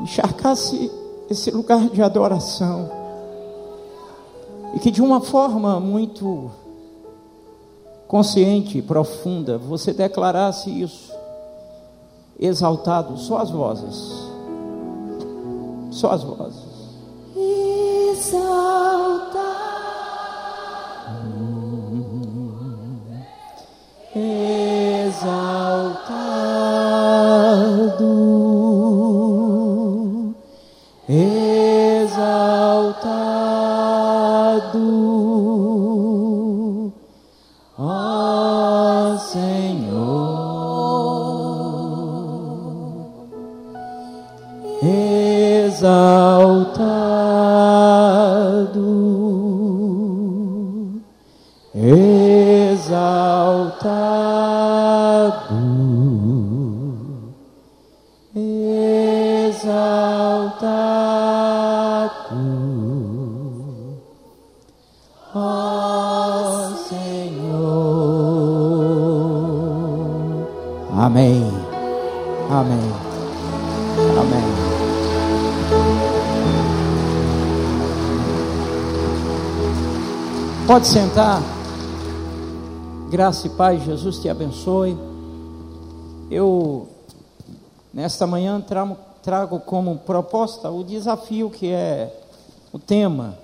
encharcasse esse lugar de adoração. E que de uma forma muito consciente profunda você declarasse isso, exaltado, só as vozes, só as vozes. Exaltado. Pode sentar. Graça e paz, Jesus te abençoe. Eu, nesta manhã, trago, trago como proposta o desafio que é o tema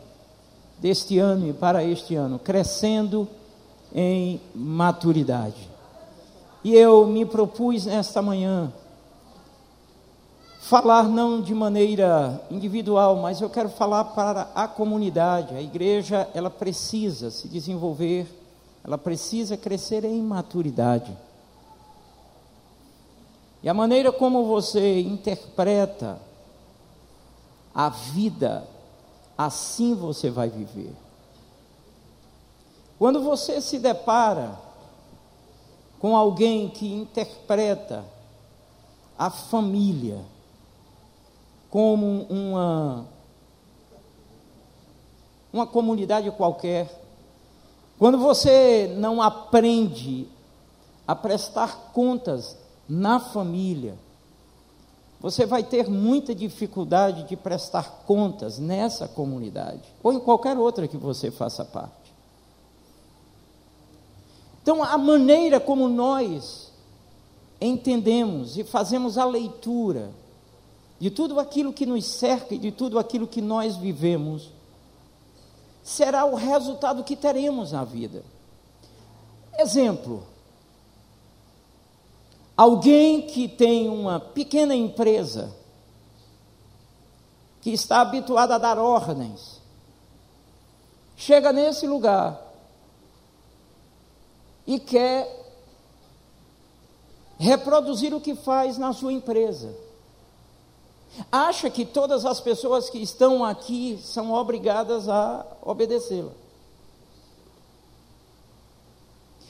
deste ano e para este ano: crescendo em maturidade. E eu me propus nesta manhã falar não de maneira individual, mas eu quero falar para a comunidade. A igreja, ela precisa se desenvolver, ela precisa crescer em maturidade. E a maneira como você interpreta a vida, assim você vai viver. Quando você se depara com alguém que interpreta a família, como uma, uma comunidade qualquer, quando você não aprende a prestar contas na família, você vai ter muita dificuldade de prestar contas nessa comunidade, ou em qualquer outra que você faça parte. Então, a maneira como nós entendemos e fazemos a leitura de tudo aquilo que nos cerca e de tudo aquilo que nós vivemos, será o resultado que teremos na vida. Exemplo: alguém que tem uma pequena empresa, que está habituado a dar ordens, chega nesse lugar e quer reproduzir o que faz na sua empresa acha que todas as pessoas que estão aqui são obrigadas a obedecê-la.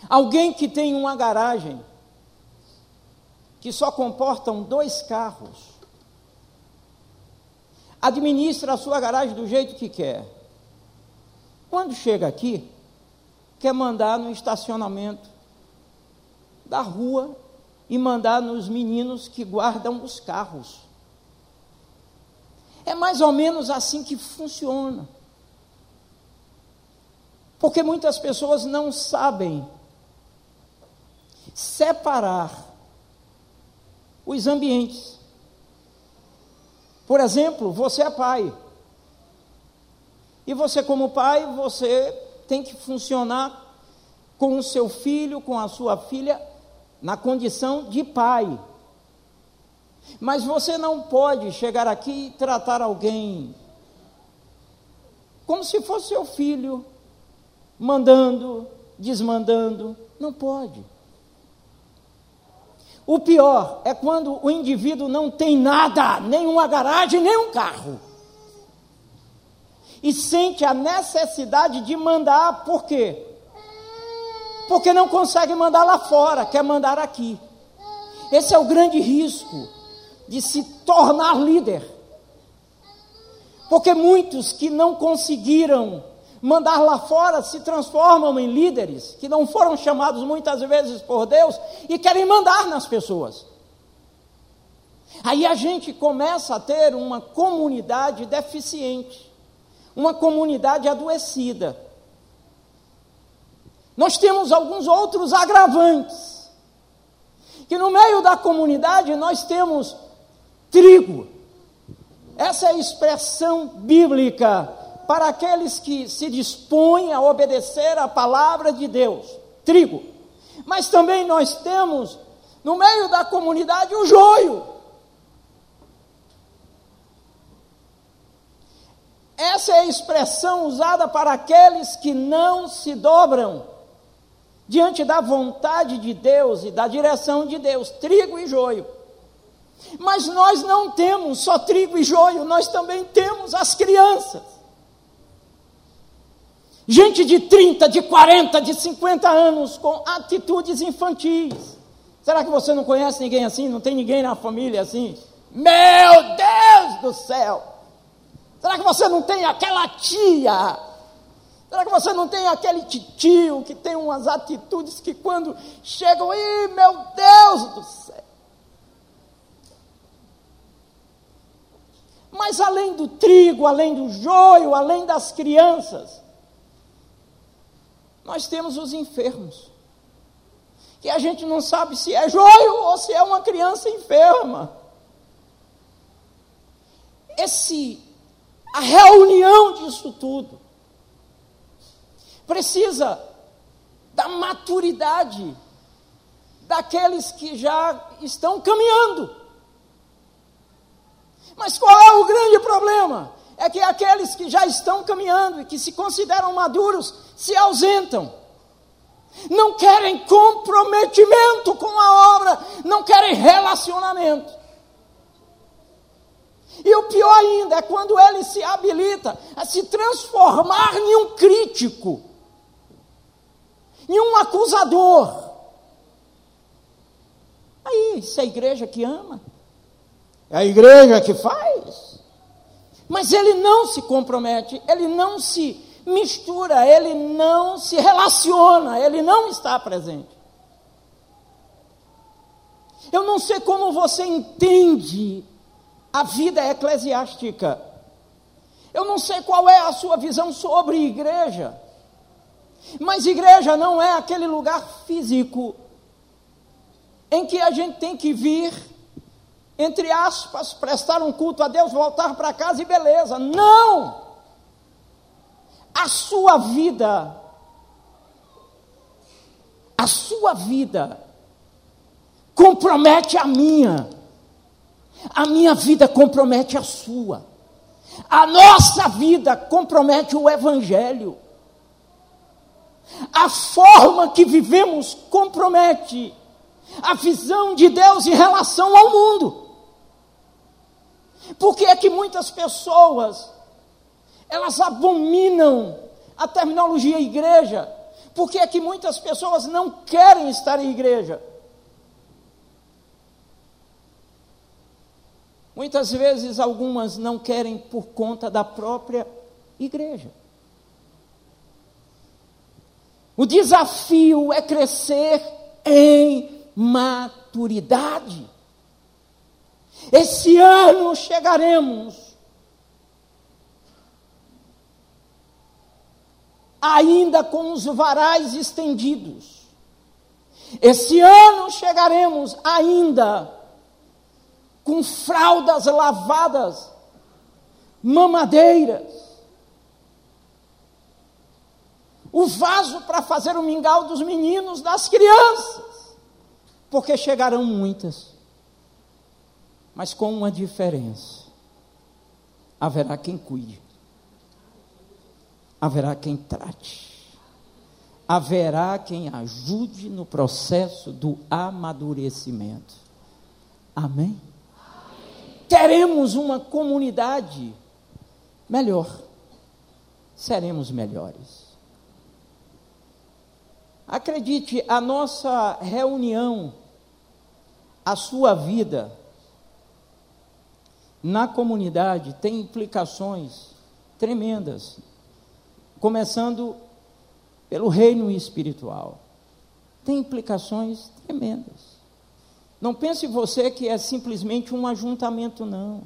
Alguém que tem uma garagem que só comportam dois carros, administra a sua garagem do jeito que quer. Quando chega aqui, quer mandar no estacionamento da rua e mandar nos meninos que guardam os carros. É mais ou menos assim que funciona. Porque muitas pessoas não sabem separar os ambientes. Por exemplo, você é pai. E você, como pai, você tem que funcionar com o seu filho, com a sua filha, na condição de pai. Mas você não pode chegar aqui e tratar alguém como se fosse seu filho, mandando, desmandando. Não pode. O pior é quando o indivíduo não tem nada, nem uma garagem, nem um carro. E sente a necessidade de mandar, por quê? Porque não consegue mandar lá fora, quer mandar aqui. Esse é o grande risco de se tornar líder. Porque muitos que não conseguiram mandar lá fora se transformam em líderes, que não foram chamados muitas vezes por Deus e querem mandar nas pessoas. Aí a gente começa a ter uma comunidade deficiente, uma comunidade adoecida. Nós temos alguns outros agravantes. Que no meio da comunidade nós temos trigo. Essa é a expressão bíblica para aqueles que se dispõem a obedecer a palavra de Deus. Trigo. Mas também nós temos no meio da comunidade o joio. Essa é a expressão usada para aqueles que não se dobram diante da vontade de Deus e da direção de Deus, trigo e joio. Mas nós não temos só trigo e joio, nós também temos as crianças. Gente de 30, de 40, de 50 anos com atitudes infantis. Será que você não conhece ninguém assim? Não tem ninguém na família assim? Meu Deus do céu! Será que você não tem aquela tia Será que você não tem aquele tio que tem umas atitudes que quando chegam, ih, meu Deus do céu. Mas além do trigo, além do joio, além das crianças, nós temos os enfermos. Que a gente não sabe se é joio ou se é uma criança enferma. Esse a reunião disso tudo precisa da maturidade daqueles que já estão caminhando. Mas qual é o grande problema? É que aqueles que já estão caminhando e que se consideram maduros se ausentam. Não querem comprometimento com a obra, não querem relacionamento. E o pior ainda é quando ele se habilita a se transformar em um crítico nenhum acusador. Aí, é a igreja que ama, é a igreja que faz. Mas ele não se compromete, ele não se mistura, ele não se relaciona, ele não está presente. Eu não sei como você entende a vida eclesiástica. Eu não sei qual é a sua visão sobre igreja. Mas igreja não é aquele lugar físico em que a gente tem que vir, entre aspas, prestar um culto a Deus, voltar para casa e beleza. Não! A sua vida, a sua vida compromete a minha, a minha vida compromete a sua, a nossa vida compromete o Evangelho. A forma que vivemos compromete a visão de Deus em relação ao mundo. Por que é que muitas pessoas elas abominam a terminologia igreja? Por que é que muitas pessoas não querem estar em igreja? Muitas vezes algumas não querem por conta da própria igreja. O desafio é crescer em maturidade. Esse ano chegaremos. Ainda com os varais estendidos. Esse ano chegaremos ainda com fraldas lavadas, mamadeiras, o vaso para fazer o mingau dos meninos, das crianças, porque chegarão muitas, mas com uma diferença: haverá quem cuide, haverá quem trate, haverá quem ajude no processo do amadurecimento. Amém? Teremos uma comunidade melhor, seremos melhores. Acredite, a nossa reunião, a sua vida na comunidade tem implicações tremendas, começando pelo reino espiritual. Tem implicações tremendas. Não pense você que é simplesmente um ajuntamento, não.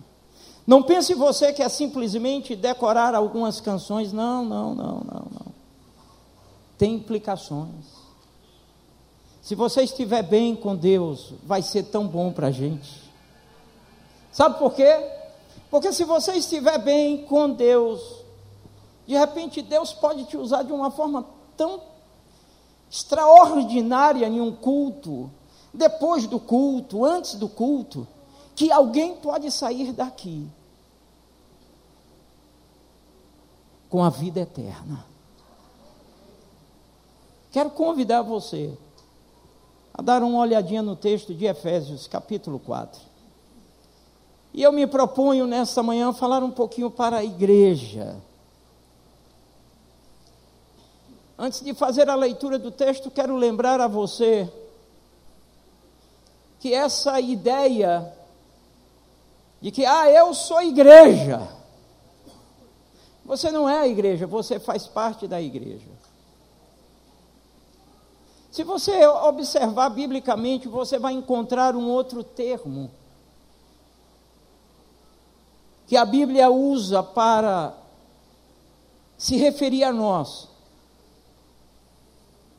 Não pense você que é simplesmente decorar algumas canções. Não, não, não, não, não. Tem implicações. Se você estiver bem com Deus, vai ser tão bom para a gente. Sabe por quê? Porque se você estiver bem com Deus, de repente Deus pode te usar de uma forma tão extraordinária em um culto, depois do culto, antes do culto, que alguém pode sair daqui com a vida eterna. Quero convidar você a dar uma olhadinha no texto de Efésios, capítulo 4. E eu me proponho nesta manhã falar um pouquinho para a igreja. Antes de fazer a leitura do texto, quero lembrar a você que essa ideia de que, ah, eu sou igreja. Você não é a igreja, você faz parte da igreja. Se você observar biblicamente, você vai encontrar um outro termo que a Bíblia usa para se referir a nós.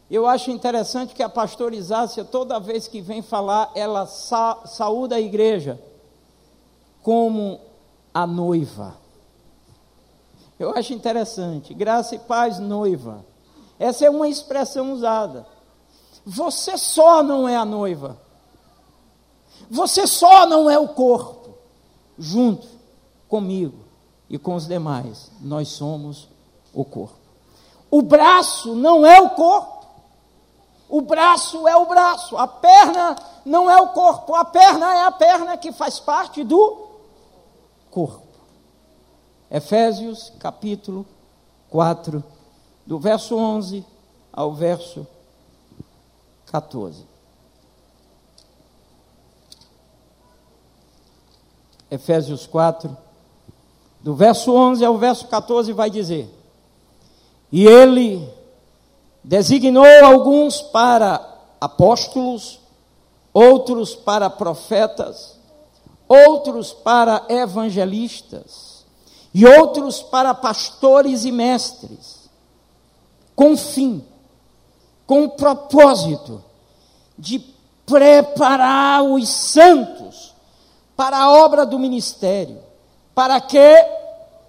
Eu acho interessante que a pastorizácia, toda vez que vem falar, ela sa saúda a igreja como a noiva. Eu acho interessante. Graça e paz, noiva. Essa é uma expressão usada. Você só não é a noiva. Você só não é o corpo. Junto comigo e com os demais, nós somos o corpo. O braço não é o corpo. O braço é o braço, a perna não é o corpo, a perna é a perna que faz parte do corpo. Efésios capítulo 4, do verso 11 ao verso 14. Efésios 4, do verso 11 ao verso 14, vai dizer: E ele designou alguns para apóstolos, outros para profetas, outros para evangelistas e outros para pastores e mestres, com fim, com propósito de preparar os santos para a obra do ministério, para que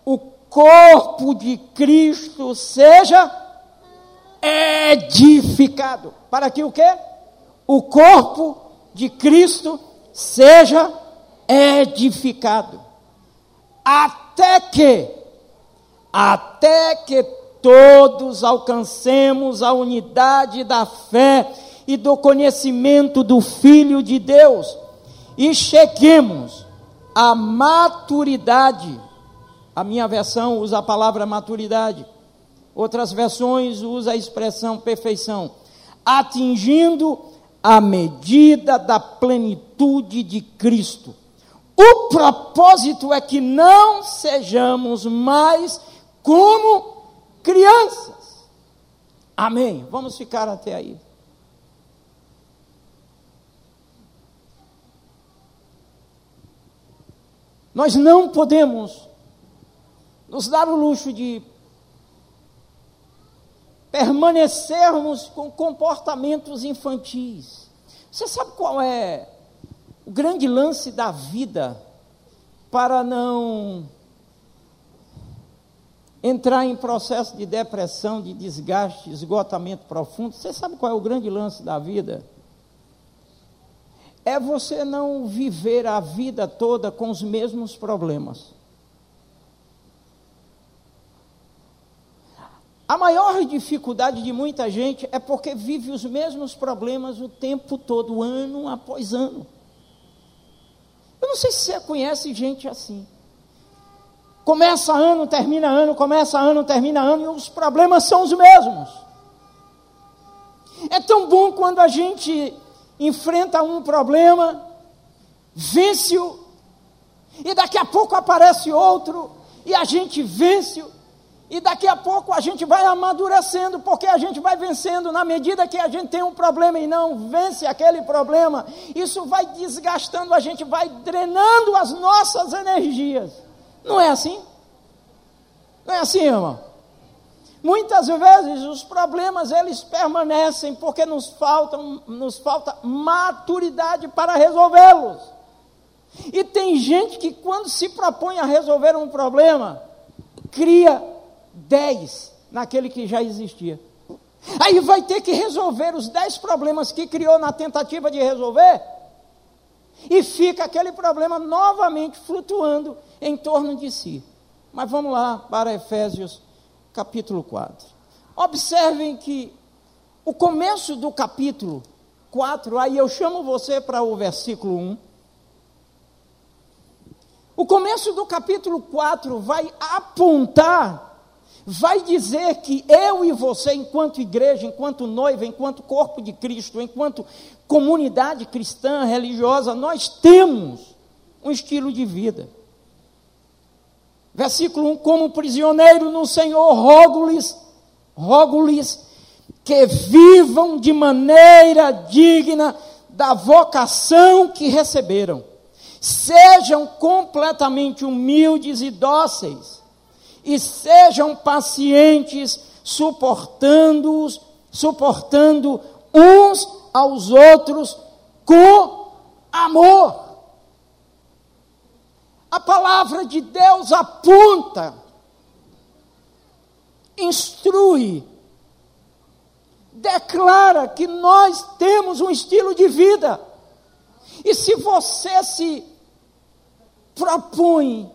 o corpo de Cristo seja edificado. Para que o quê? O corpo de Cristo seja edificado. Até que, até que todos alcancemos a unidade da fé e do conhecimento do Filho de Deus e cheguemos à maturidade. A minha versão usa a palavra maturidade Outras versões usa a expressão perfeição, atingindo a medida da plenitude de Cristo. O propósito é que não sejamos mais como crianças. Amém. Vamos ficar até aí. Nós não podemos nos dar o luxo de permanecermos com comportamentos infantis. Você sabe qual é o grande lance da vida para não entrar em processo de depressão, de desgaste, esgotamento profundo? Você sabe qual é o grande lance da vida? É você não viver a vida toda com os mesmos problemas. A maior dificuldade de muita gente é porque vive os mesmos problemas o tempo todo, ano após ano. Eu não sei se você conhece gente assim. Começa ano, termina ano, começa ano, termina ano, e os problemas são os mesmos. É tão bom quando a gente enfrenta um problema, vence-o, e daqui a pouco aparece outro, e a gente vence-o, E daqui a pouco a gente vai amadurecendo, porque a gente vai vencendo. Na medida que a gente tem um problema e não vence aquele problema, isso vai desgastando, a gente vai drenando as nossas energias. Não é assim? Não é assim, irmão? Muitas vezes os problemas eles permanecem porque nos, faltam, nos falta maturidade para resolvê-los. E tem gente que quando se propõe a resolver um problema, cria 10 naquele que já existia. Aí vai ter que resolver os 10 problemas que criou na tentativa de resolver, e fica aquele problema novamente flutuando em torno de si. Mas vamos lá para Efésios capítulo 4. Observem que o começo do capítulo 4, aí eu chamo você para o versículo 1. O começo do capítulo 4 vai apontar vai dizer que eu e você, enquanto igreja, enquanto noiva, enquanto corpo de Cristo, enquanto comunidade cristã, religiosa, nós temos um estilo de vida. Versículo 1: Como prisioneiro no Senhor, rogo-lhes, rogo-lhes que vivam de maneira digna da vocação que receberam. Sejam completamente humildes e dóceis e sejam pacientes, suportando-os, suportando uns aos outros com amor. A palavra de Deus aponta, instrui, declara que nós temos um estilo de vida. E se você se propõe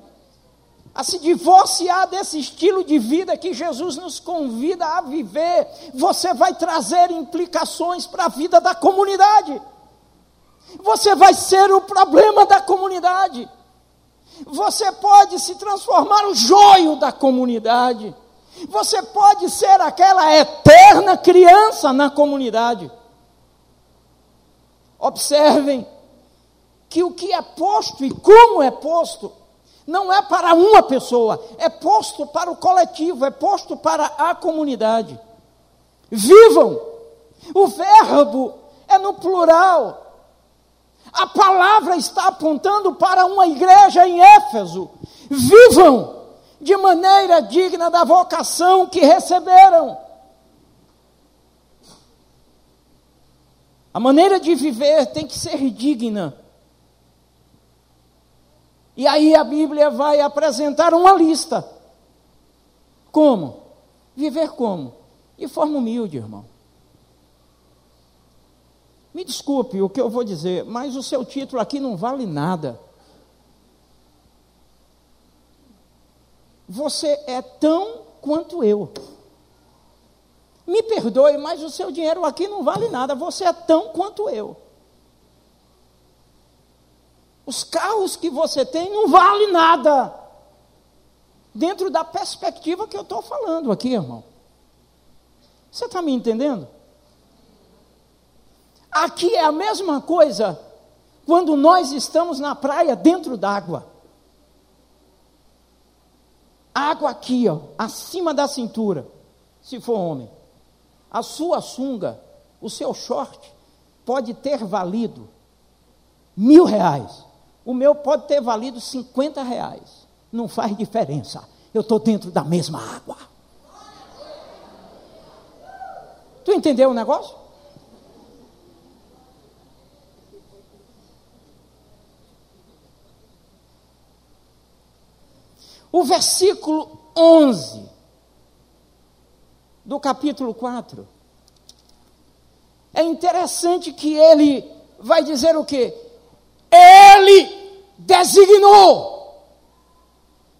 a se divorciar desse estilo de vida que Jesus nos convida a viver, você vai trazer implicações para a vida da comunidade. Você vai ser o problema da comunidade. Você pode se transformar o joio da comunidade. Você pode ser aquela eterna criança na comunidade. Observem que o que é posto e como é posto não é para uma pessoa, é posto para o coletivo, é posto para a comunidade. Vivam! O verbo é no plural. A palavra está apontando para uma igreja em Éfeso. Vivam de maneira digna da vocação que receberam. A maneira de viver tem que ser digna e aí a Bíblia vai apresentar uma lista. Como? Viver como? De forma humilde, irmão. Me desculpe o que eu vou dizer, mas o seu título aqui não vale nada. Você é tão quanto eu. Me perdoe, mas o seu dinheiro aqui não vale nada. Você é tão quanto eu. Os carros que você tem não valem nada. Dentro da perspectiva que eu estou falando aqui, irmão. Você está me entendendo? Aqui é a mesma coisa quando nós estamos na praia dentro d'água. Água aqui, ó, acima da cintura, se for homem. A sua sunga, o seu short, pode ter valido mil reais. O meu pode ter valido 50 reais. Não faz diferença. Eu estou dentro da mesma água. Tu entendeu o negócio? O versículo 11 do capítulo 4. É interessante que ele vai dizer o quê? Ele designou.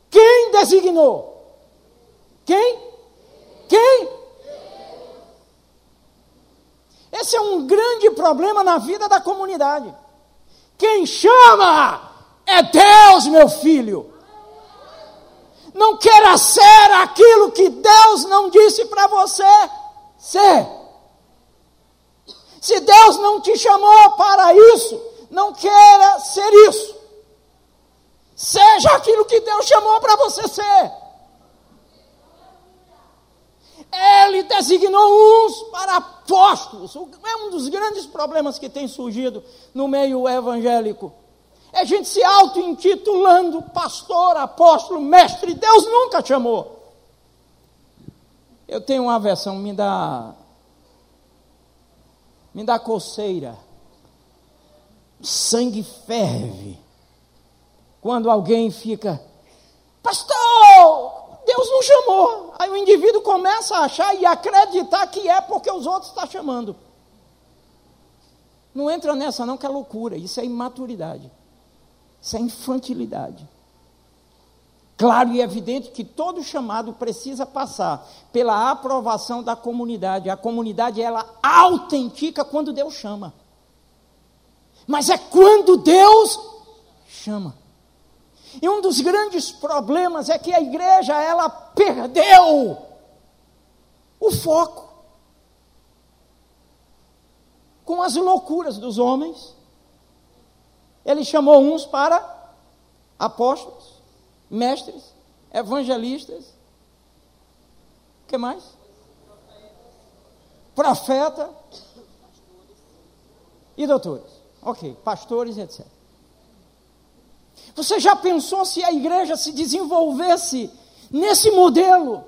Quem designou? Quem? Quem? Esse é um grande problema na vida da comunidade. Quem chama é Deus, meu filho. Não queira ser aquilo que Deus não disse para você ser. Se Deus não te chamou para isso, não queira ser isso. Seja aquilo que Deus chamou para você ser. Ele designou uns para apóstolos. É um dos grandes problemas que tem surgido no meio evangélico. É gente se auto-intitulando pastor, apóstolo, mestre. Deus nunca chamou. Eu tenho uma versão, me dá. Me dá coceira. Sangue ferve. Quando alguém fica, pastor, Deus não chamou. Aí o indivíduo começa a achar e acreditar que é porque os outros estão chamando. Não entra nessa, não, que é loucura. Isso é imaturidade. Isso é infantilidade. Claro e evidente que todo chamado precisa passar pela aprovação da comunidade. A comunidade ela autentica quando Deus chama. Mas é quando Deus chama. E um dos grandes problemas é que a igreja ela perdeu o foco com as loucuras dos homens. Ele chamou uns para apóstolos, mestres, evangelistas. O que mais? Profeta e doutores. Ok, pastores, etc. Você já pensou se a igreja se desenvolvesse nesse modelo?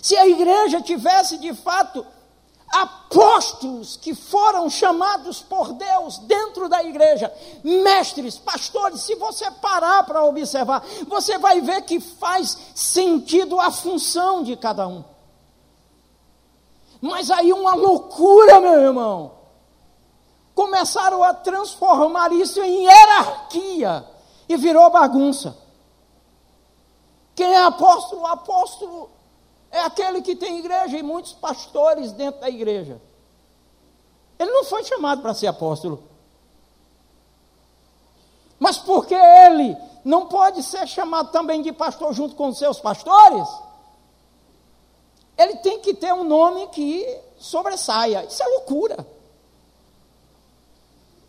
Se a igreja tivesse de fato apóstolos que foram chamados por Deus dentro da igreja, mestres, pastores, se você parar para observar, você vai ver que faz sentido a função de cada um. Mas aí uma loucura, meu irmão. Começaram a transformar isso em hierarquia e virou bagunça. Quem é apóstolo? Apóstolo é aquele que tem igreja e muitos pastores dentro da igreja. Ele não foi chamado para ser apóstolo. Mas porque ele não pode ser chamado também de pastor junto com seus pastores, ele tem que ter um nome que sobressaia. Isso é loucura.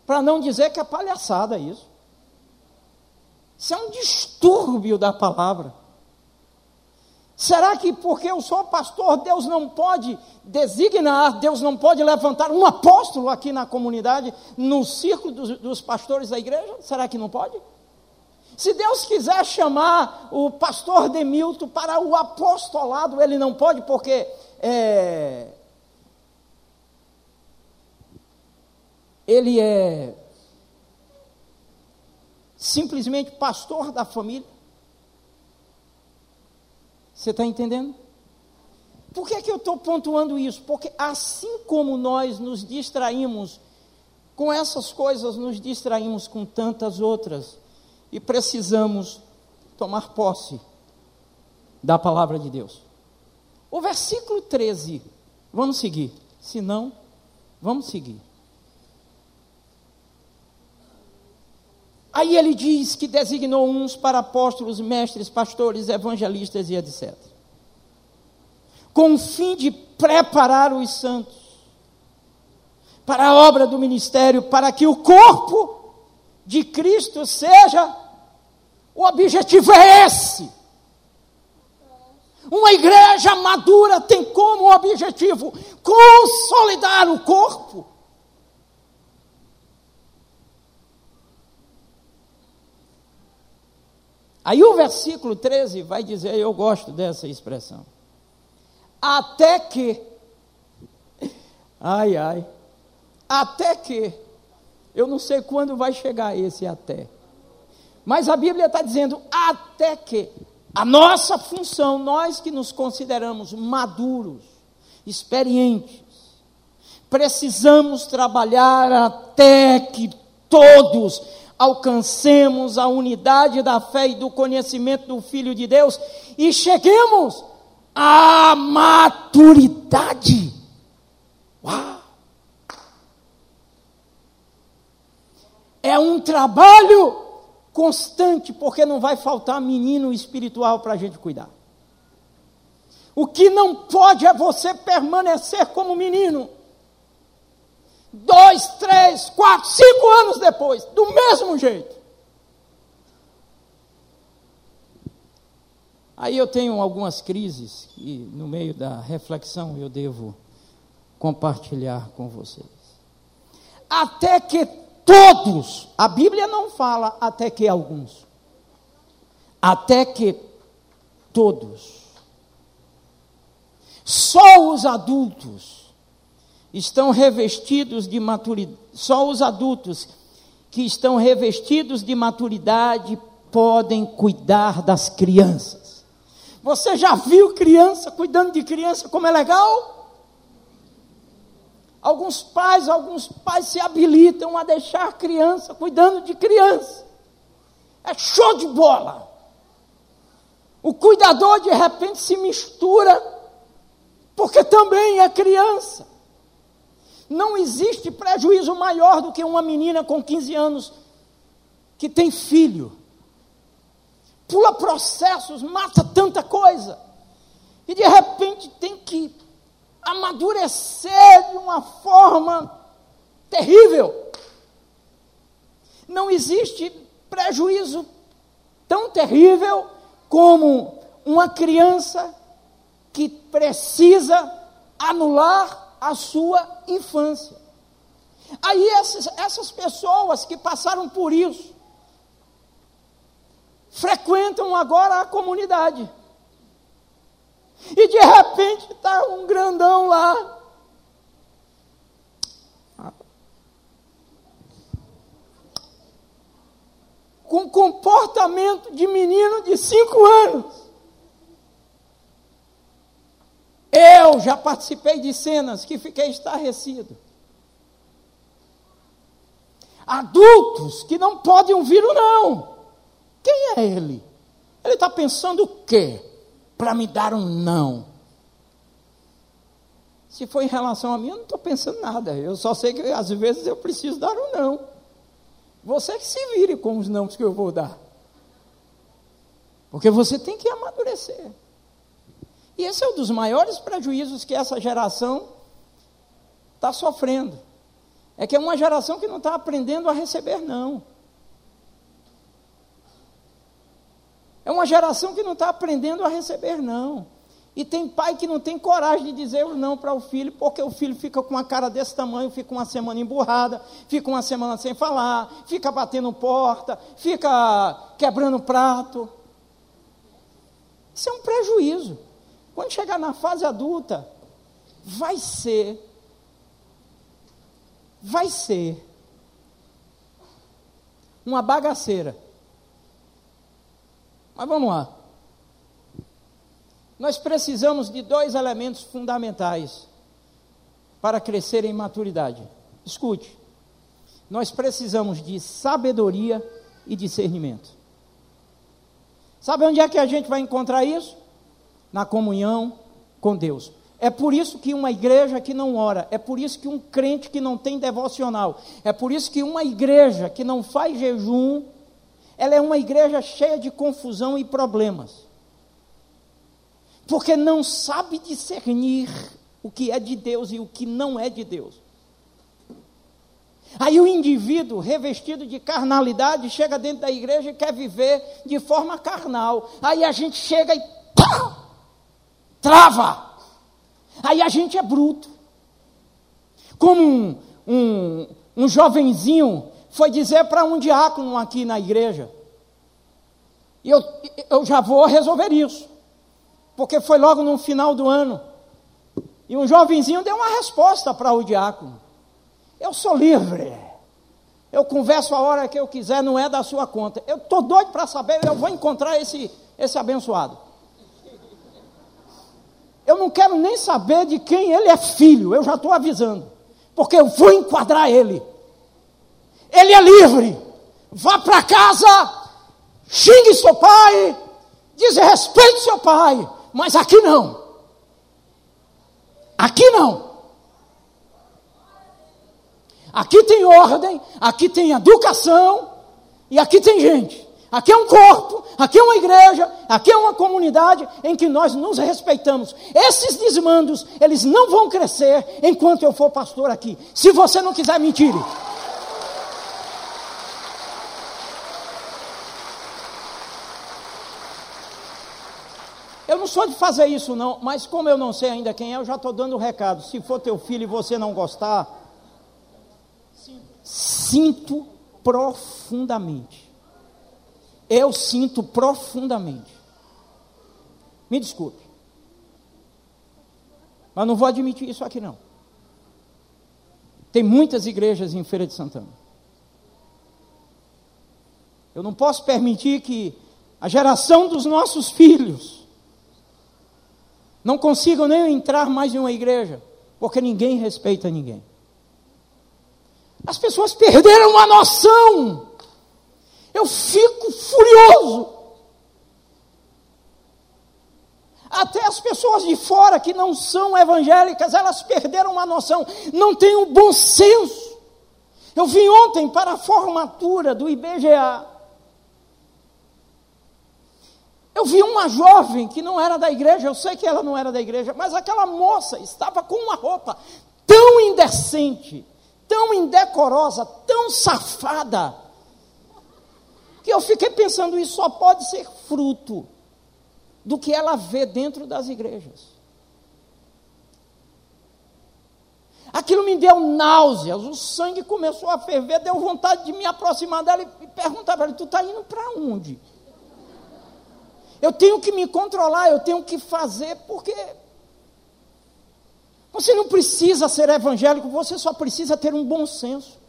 Para não dizer que é palhaçada isso. Isso é um distúrbio da palavra. Será que porque eu sou pastor, Deus não pode designar, Deus não pode levantar um apóstolo aqui na comunidade, no círculo dos, dos pastores da igreja? Será que não pode? Se Deus quiser chamar o pastor Demilton para o apostolado, ele não pode, porque é, ele é simplesmente pastor da família. Você está entendendo? Por que, é que eu estou pontuando isso? Porque assim como nós nos distraímos com essas coisas, nos distraímos com tantas outras e precisamos tomar posse da palavra de Deus. O versículo 13, vamos seguir. Se não, vamos seguir. Aí ele diz que designou uns para apóstolos, mestres, pastores, evangelistas e etc. Com o fim de preparar os santos para a obra do ministério, para que o corpo de Cristo seja. O objetivo é esse. Uma igreja madura tem como objetivo consolidar o corpo Aí o versículo 13 vai dizer, eu gosto dessa expressão. Até que, ai, ai, até que, eu não sei quando vai chegar esse até, mas a Bíblia está dizendo até que, a nossa função, nós que nos consideramos maduros, experientes, precisamos trabalhar até que todos alcancemos a unidade da fé e do conhecimento do Filho de Deus e cheguemos à maturidade. É um trabalho constante, porque não vai faltar menino espiritual para a gente cuidar. O que não pode é você permanecer como menino dois, três, quatro, cinco anos depois, do mesmo jeito. Aí eu tenho algumas crises e no meio da reflexão eu devo compartilhar com vocês. Até que todos, a Bíblia não fala até que alguns, até que todos, só os adultos estão revestidos de maturidade, só os adultos que estão revestidos de maturidade podem cuidar das crianças. Você já viu criança cuidando de criança como é legal? Alguns pais, alguns pais se habilitam a deixar a criança cuidando de criança. É show de bola. O cuidador de repente se mistura, porque também é criança. Não existe prejuízo maior do que uma menina com 15 anos que tem filho. Pula processos, mata tanta coisa. E de repente tem que amadurecer de uma forma terrível. Não existe prejuízo tão terrível como uma criança que precisa anular a sua infância. Aí essas, essas pessoas que passaram por isso frequentam agora a comunidade. E de repente está um grandão lá. Com comportamento de menino de cinco anos. Eu já participei de cenas que fiquei estarrecido. Adultos que não podem ouvir o não. Quem é ele? Ele está pensando o quê? para me dar um não. Se for em relação a mim, eu não estou pensando nada. Eu só sei que às vezes eu preciso dar um não. Você que se vire com os não que eu vou dar. Porque você tem que amadurecer. E esse é um dos maiores prejuízos que essa geração está sofrendo. É que é uma geração que não está aprendendo a receber não. É uma geração que não está aprendendo a receber não. E tem pai que não tem coragem de dizer o não para o filho, porque o filho fica com uma cara desse tamanho, fica uma semana emburrada, fica uma semana sem falar, fica batendo porta, fica quebrando prato. Isso é um prejuízo. Quando chegar na fase adulta, vai ser, vai ser uma bagaceira. Mas vamos lá. Nós precisamos de dois elementos fundamentais para crescer em maturidade. Escute. Nós precisamos de sabedoria e discernimento. Sabe onde é que a gente vai encontrar isso? Na comunhão com Deus. É por isso que uma igreja que não ora, é por isso que um crente que não tem devocional, é por isso que uma igreja que não faz jejum, ela é uma igreja cheia de confusão e problemas. Porque não sabe discernir o que é de Deus e o que não é de Deus. Aí o indivíduo revestido de carnalidade chega dentro da igreja e quer viver de forma carnal. Aí a gente chega e pá, trava. Aí a gente é bruto. Como um, um, um jovenzinho foi dizer para um diácono aqui na igreja. E eu, eu já vou resolver isso. Porque foi logo no final do ano. E um jovenzinho deu uma resposta para o diácono. Eu sou livre. Eu converso a hora que eu quiser, não é da sua conta. Eu estou doido para saber, eu vou encontrar esse, esse abençoado. Eu não quero nem saber de quem ele é filho, eu já estou avisando. Porque eu vou enquadrar ele. Ele é livre. Vá para casa, xingue seu pai, desrespeite seu pai, mas aqui não. Aqui não. Aqui tem ordem, aqui tem educação e aqui tem gente. Aqui é um corpo, aqui é uma igreja, aqui é uma comunidade em que nós nos respeitamos. Esses desmandos, eles não vão crescer enquanto eu for pastor aqui. Se você não quiser mentir. Eu não sou de fazer isso, não, mas como eu não sei ainda quem é, eu já estou dando o recado. Se for teu filho e você não gostar, sinto profundamente. Eu sinto profundamente. Me desculpe. Mas não vou admitir isso aqui, não. Tem muitas igrejas em Feira de Santana. Eu não posso permitir que a geração dos nossos filhos não consigam nem entrar mais em uma igreja, porque ninguém respeita ninguém. As pessoas perderam a noção. Eu fico furioso. Até as pessoas de fora que não são evangélicas, elas perderam a noção, não têm o bom senso. Eu vim ontem para a formatura do IBGA. Eu vi uma jovem que não era da igreja, eu sei que ela não era da igreja, mas aquela moça estava com uma roupa tão indecente, tão indecorosa, tão safada, que eu fiquei pensando, isso só pode ser fruto do que ela vê dentro das igrejas. Aquilo me deu náuseas, o sangue começou a ferver, deu vontade de me aproximar dela e perguntar para ela: Tu está indo para onde? Eu tenho que me controlar, eu tenho que fazer, porque você não precisa ser evangélico, você só precisa ter um bom senso.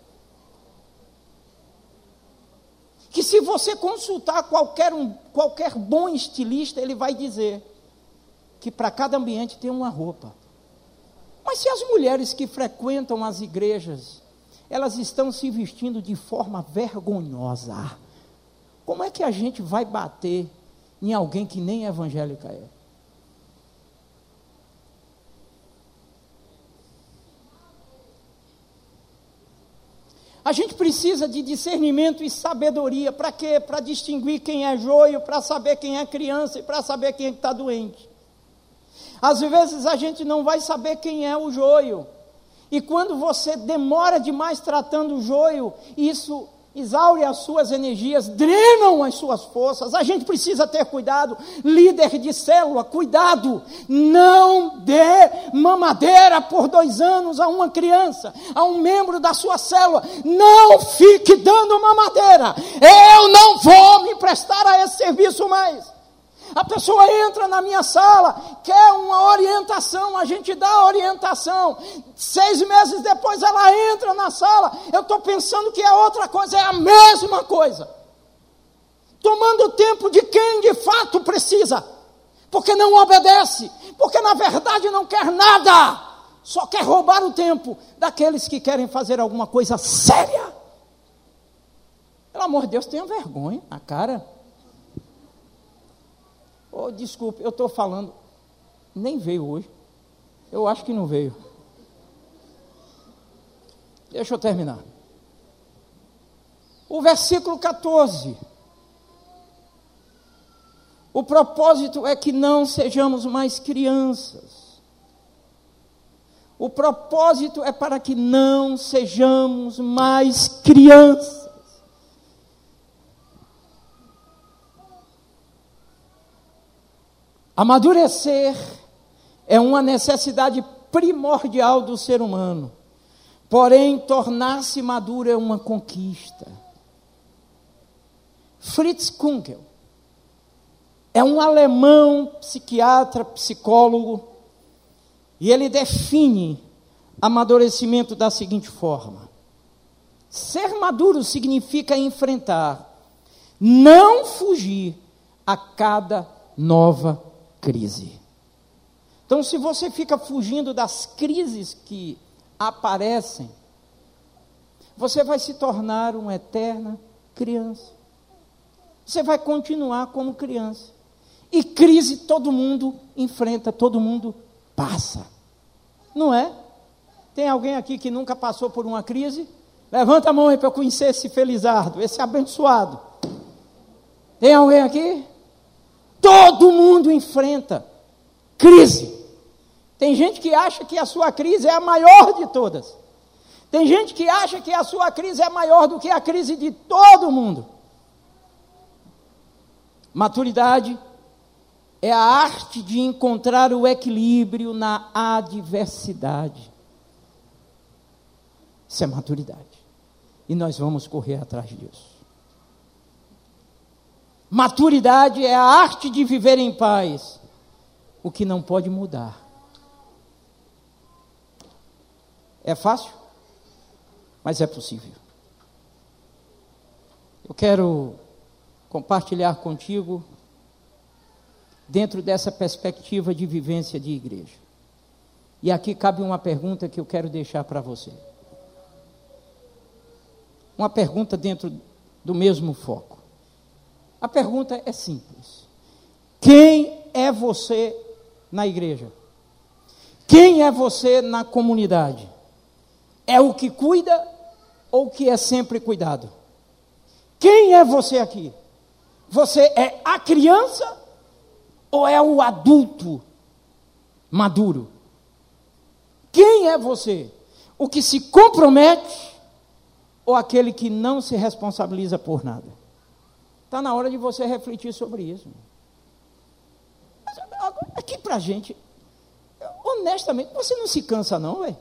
Que se você consultar qualquer, um, qualquer bom estilista, ele vai dizer que para cada ambiente tem uma roupa. Mas se as mulheres que frequentam as igrejas, elas estão se vestindo de forma vergonhosa, como é que a gente vai bater em alguém que nem evangélica é. A gente precisa de discernimento e sabedoria. Para quê? Para distinguir quem é joio, para saber quem é criança e para saber quem é está doente. Às vezes a gente não vai saber quem é o joio. E quando você demora demais tratando o joio, isso exaure as suas energias, drenam as suas forças. A gente precisa ter cuidado, líder de célula, cuidado, não dê mamadeira por dois anos a uma criança, a um membro da sua célula. Não fique dando mamadeira. Eu não vou me prestar a esse serviço mais. A pessoa entra na minha sala, quer uma orientação, a gente dá a orientação. Seis meses depois ela entra na sala, eu estou pensando que é outra coisa, é a mesma coisa. Tomando tempo de quem de fato precisa, porque não obedece, porque na verdade não quer nada, só quer roubar o tempo daqueles que querem fazer alguma coisa séria. Pelo amor de Deus, tenha vergonha na cara. Oh, desculpe, eu estou falando. Nem veio hoje. Eu acho que não veio. Deixa eu terminar. O versículo 14. O propósito é que não sejamos mais crianças. O propósito é para que não sejamos mais crianças. Amadurecer é uma necessidade primordial do ser humano. Porém, tornar-se maduro é uma conquista. Fritz Kunkel é um alemão psiquiatra, psicólogo, e ele define amadurecimento da seguinte forma: ser maduro significa enfrentar, não fugir a cada nova crise. Então, se você fica fugindo das crises que aparecem, você vai se tornar uma eterna criança. Você vai continuar como criança. E crise todo mundo enfrenta, todo mundo passa. Não é? Tem alguém aqui que nunca passou por uma crise? Levanta a mão aí para eu conhecer esse felizardo, esse abençoado. Tem alguém aqui? Todo mundo enfrenta crise. Tem gente que acha que a sua crise é a maior de todas. Tem gente que acha que a sua crise é maior do que a crise de todo mundo. Maturidade é a arte de encontrar o equilíbrio na adversidade. Isso é maturidade. E nós vamos correr atrás disso. Maturidade é a arte de viver em paz, o que não pode mudar. É fácil, mas é possível. Eu quero compartilhar contigo dentro dessa perspectiva de vivência de igreja. E aqui cabe uma pergunta que eu quero deixar para você. Uma pergunta dentro do mesmo foco. A pergunta é simples: Quem é você na igreja? Quem é você na comunidade? É o que cuida ou que é sempre cuidado? Quem é você aqui? Você é a criança ou é o adulto maduro? Quem é você? O que se compromete ou aquele que não se responsabiliza por nada? Está na hora de você refletir sobre isso. Mas, aqui para gente, honestamente, você não se cansa, não, velho?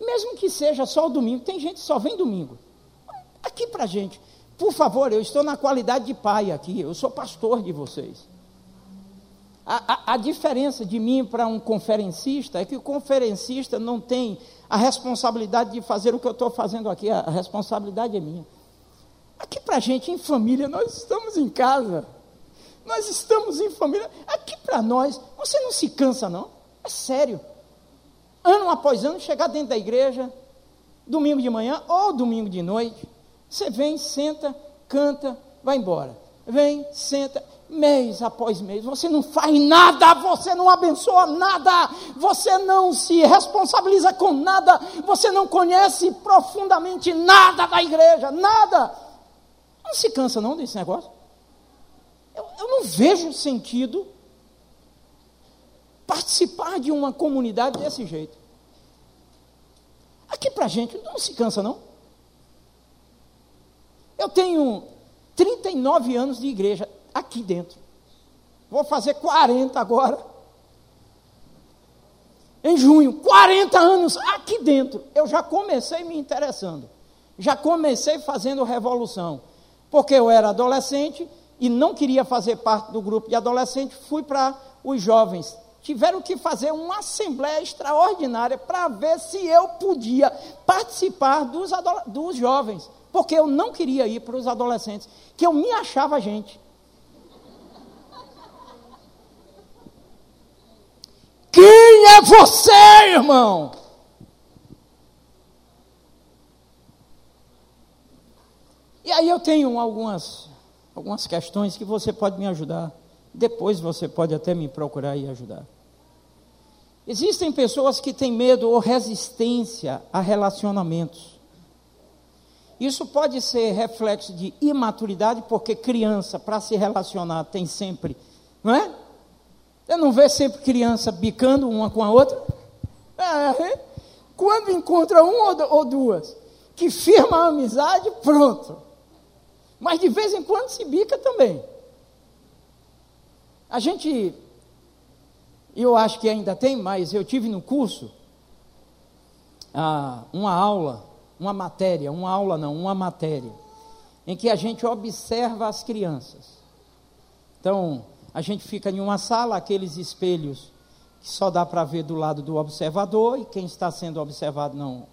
Mesmo que seja só o domingo, tem gente que só vem domingo. Aqui para gente, por favor, eu estou na qualidade de pai aqui, eu sou pastor de vocês. A, a, a diferença de mim para um conferencista é que o conferencista não tem a responsabilidade de fazer o que eu estou fazendo aqui, a, a responsabilidade é minha. Aqui para a gente, em família, nós estamos em casa, nós estamos em família. Aqui para nós, você não se cansa, não, é sério. Ano após ano, chegar dentro da igreja, domingo de manhã ou domingo de noite, você vem, senta, canta, vai embora. Vem, senta, mês após mês, você não faz nada, você não abençoa nada, você não se responsabiliza com nada, você não conhece profundamente nada da igreja, nada. Não se cansa não desse negócio? Eu, eu não vejo sentido participar de uma comunidade desse jeito. Aqui para a gente não se cansa não. Eu tenho 39 anos de igreja aqui dentro. Vou fazer 40 agora. Em junho, 40 anos aqui dentro. Eu já comecei me interessando. Já comecei fazendo revolução. Porque eu era adolescente e não queria fazer parte do grupo de adolescente, fui para os jovens. Tiveram que fazer uma assembleia extraordinária para ver se eu podia participar dos, dos jovens porque eu não queria ir para os adolescentes, que eu me achava gente. Quem é você, irmão? E aí eu tenho algumas, algumas questões que você pode me ajudar. Depois você pode até me procurar e ajudar. Existem pessoas que têm medo ou resistência a relacionamentos. Isso pode ser reflexo de imaturidade, porque criança, para se relacionar, tem sempre, não é? Você não vê sempre criança bicando uma com a outra? É, quando encontra um ou duas que firma a amizade, pronto. Mas de vez em quando se bica também. A gente, eu acho que ainda tem, mas eu tive no curso ah, uma aula uma matéria, uma aula não, uma matéria, em que a gente observa as crianças. Então, a gente fica em uma sala, aqueles espelhos que só dá para ver do lado do observador, e quem está sendo observado não,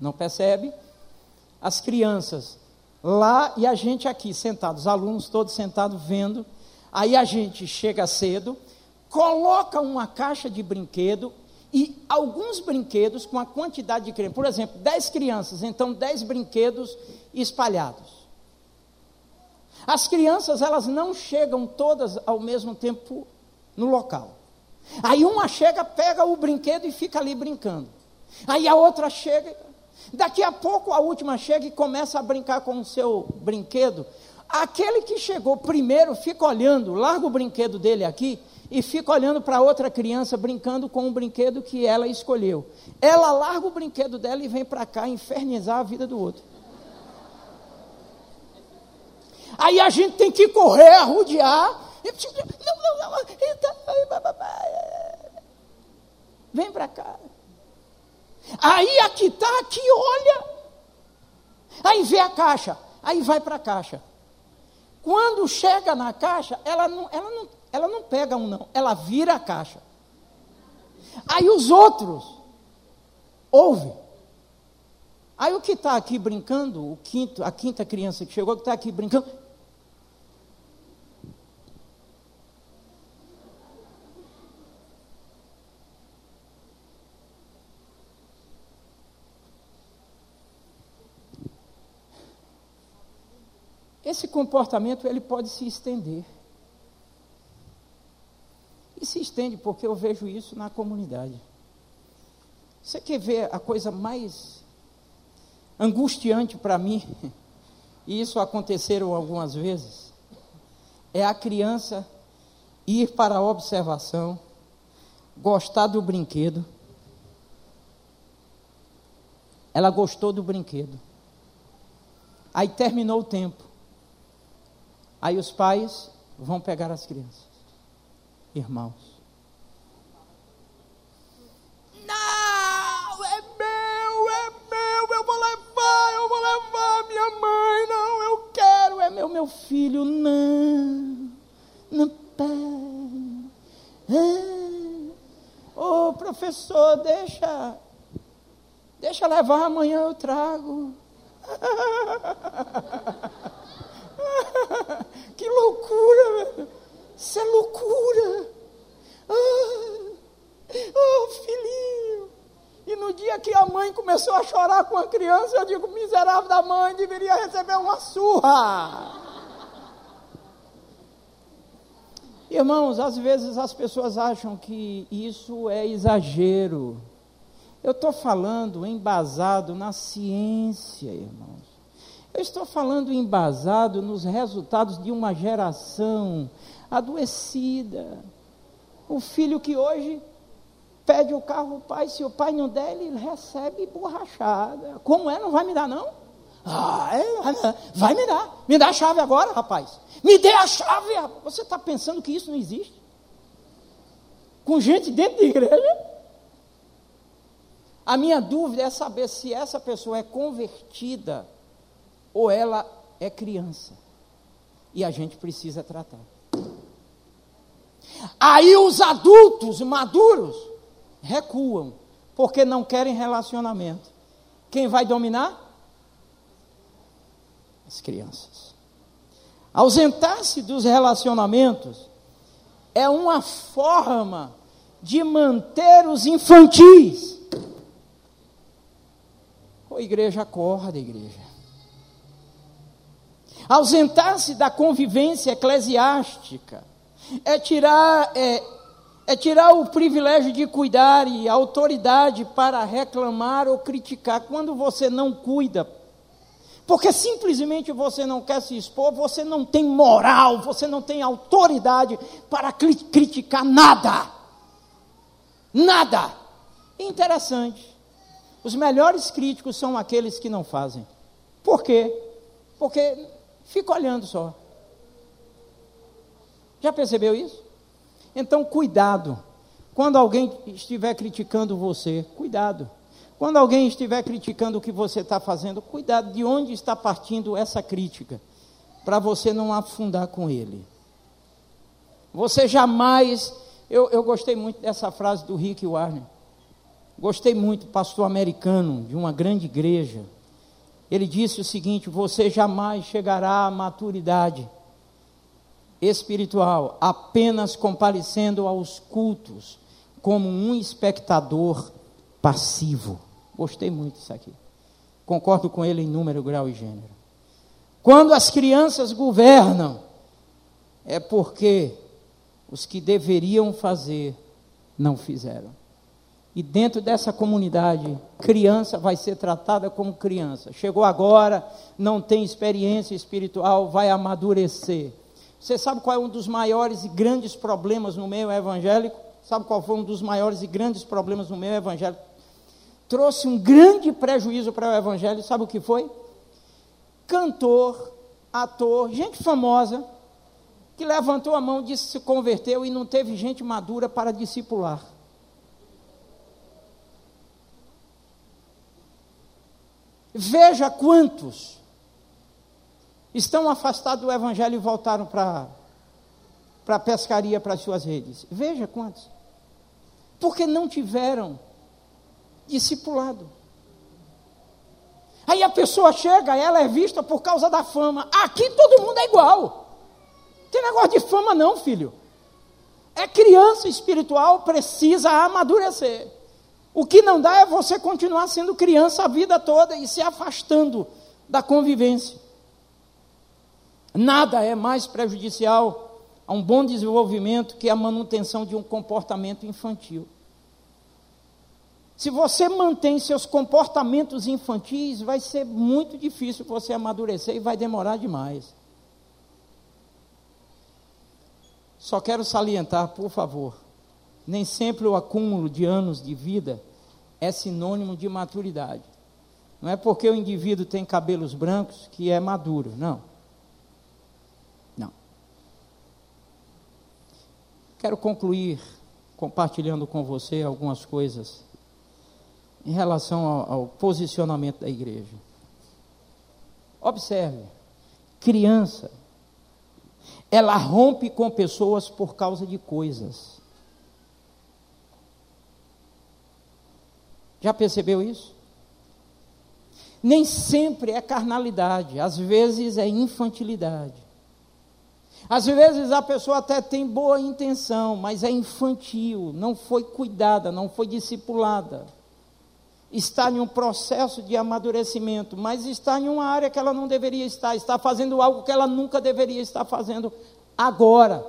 não percebe. As crianças lá e a gente aqui sentados, os alunos todos sentados vendo. Aí a gente chega cedo, coloca uma caixa de brinquedo e alguns brinquedos com a quantidade de crianças. Por exemplo, 10 crianças, então 10 brinquedos espalhados. As crianças, elas não chegam todas ao mesmo tempo no local. Aí uma chega, pega o brinquedo e fica ali brincando. Aí a outra chega, daqui a pouco a última chega e começa a brincar com o seu brinquedo. Aquele que chegou primeiro fica olhando, larga o brinquedo dele aqui e fica olhando para outra criança brincando com o brinquedo que ela escolheu. Ela larga o brinquedo dela e vem para cá infernizar a vida do outro. Aí a gente tem que correr, arrodear. Não, não, não. Vem para cá. Aí a que está aqui olha. Aí vê a caixa. Aí vai para a caixa. Quando chega na caixa, ela não, ela, não, ela não pega um não, ela vira a caixa. Aí os outros ouvem. Aí o que está aqui brincando, o quinto, a quinta criança que chegou, que está aqui brincando, Esse comportamento ele pode se estender. E se estende porque eu vejo isso na comunidade. Você quer ver a coisa mais angustiante para mim? E isso aconteceram algumas vezes. É a criança ir para a observação, gostar do brinquedo. Ela gostou do brinquedo. Aí terminou o tempo. Aí os pais vão pegar as crianças. Irmãos. Não, é meu, é meu, eu vou levar, eu vou levar minha mãe, não, eu quero, é meu, meu filho, não, não pai. Ah, ô oh, professor, deixa, deixa levar, amanhã eu trago. que loucura, velho. Isso é loucura. Ah, oh, filhinho. E no dia que a mãe começou a chorar com a criança, eu digo, miserável da mãe, deveria receber uma surra. Irmãos, às vezes as pessoas acham que isso é exagero. Eu estou falando embasado na ciência, irmãos. Eu estou falando embasado nos resultados de uma geração adoecida. O filho que hoje pede o carro ao pai, se o pai não der, ele recebe borrachada. Como é? Não vai me dar, não? Ah, é, vai me dar. Me dá a chave agora, rapaz. Me dê a chave. Você está pensando que isso não existe? Com gente dentro da igreja? A minha dúvida é saber se essa pessoa é convertida ou ela é criança. E a gente precisa tratar. Aí os adultos maduros recuam, porque não querem relacionamento. Quem vai dominar? As crianças. Ausentar-se dos relacionamentos é uma forma de manter os infantis. Ô igreja, acorda, igreja. Ausentar-se da convivência eclesiástica é tirar, é, é tirar o privilégio de cuidar e a autoridade para reclamar ou criticar. Quando você não cuida, porque simplesmente você não quer se expor, você não tem moral, você não tem autoridade para criticar nada. Nada. Interessante. Os melhores críticos são aqueles que não fazem. Por quê? Porque Fica olhando só. Já percebeu isso? Então, cuidado. Quando alguém estiver criticando você, cuidado. Quando alguém estiver criticando o que você está fazendo, cuidado de onde está partindo essa crítica, para você não afundar com ele. Você jamais. Eu, eu gostei muito dessa frase do Rick Warner. Gostei muito, pastor americano, de uma grande igreja ele disse o seguinte: você jamais chegará à maturidade espiritual apenas comparecendo aos cultos como um espectador passivo. Gostei muito disso aqui. Concordo com ele em número, grau e gênero. Quando as crianças governam, é porque os que deveriam fazer não fizeram. E dentro dessa comunidade, criança vai ser tratada como criança. Chegou agora, não tem experiência espiritual, vai amadurecer. Você sabe qual é um dos maiores e grandes problemas no meio evangélico? Sabe qual foi um dos maiores e grandes problemas no meio evangélico? Trouxe um grande prejuízo para o evangelho, sabe o que foi? Cantor ator, gente famosa, que levantou a mão, disse que se converteu e não teve gente madura para discipular. Veja quantos estão afastados do Evangelho e voltaram para a pescaria, para as suas redes. Veja quantos. Porque não tiveram discipulado. Aí a pessoa chega, ela é vista por causa da fama. Aqui todo mundo é igual. Tem negócio de fama, não, filho. É criança espiritual, precisa amadurecer. O que não dá é você continuar sendo criança a vida toda e se afastando da convivência. Nada é mais prejudicial a um bom desenvolvimento que a manutenção de um comportamento infantil. Se você mantém seus comportamentos infantis, vai ser muito difícil você amadurecer e vai demorar demais. Só quero salientar, por favor, nem sempre o acúmulo de anos de vida é sinônimo de maturidade. Não é porque o indivíduo tem cabelos brancos que é maduro, não. Quero concluir compartilhando com você algumas coisas em relação ao, ao posicionamento da igreja. Observe, criança, ela rompe com pessoas por causa de coisas. Já percebeu isso? Nem sempre é carnalidade, às vezes é infantilidade. Às vezes a pessoa até tem boa intenção, mas é infantil, não foi cuidada, não foi discipulada está em um processo de amadurecimento, mas está em uma área que ela não deveria estar, está fazendo algo que ela nunca deveria estar fazendo agora.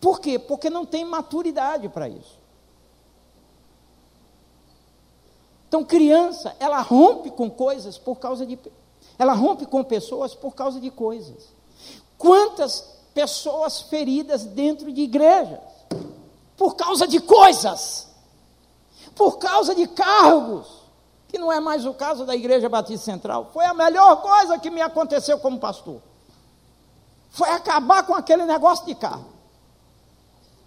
Por quê? Porque não tem maturidade para isso. Então, criança, ela rompe com coisas por causa de. Ela rompe com pessoas por causa de coisas. Quantas pessoas feridas dentro de igrejas? Por causa de coisas. Por causa de cargos que não é mais o caso da Igreja Batista Central. Foi a melhor coisa que me aconteceu como pastor. Foi acabar com aquele negócio de carro.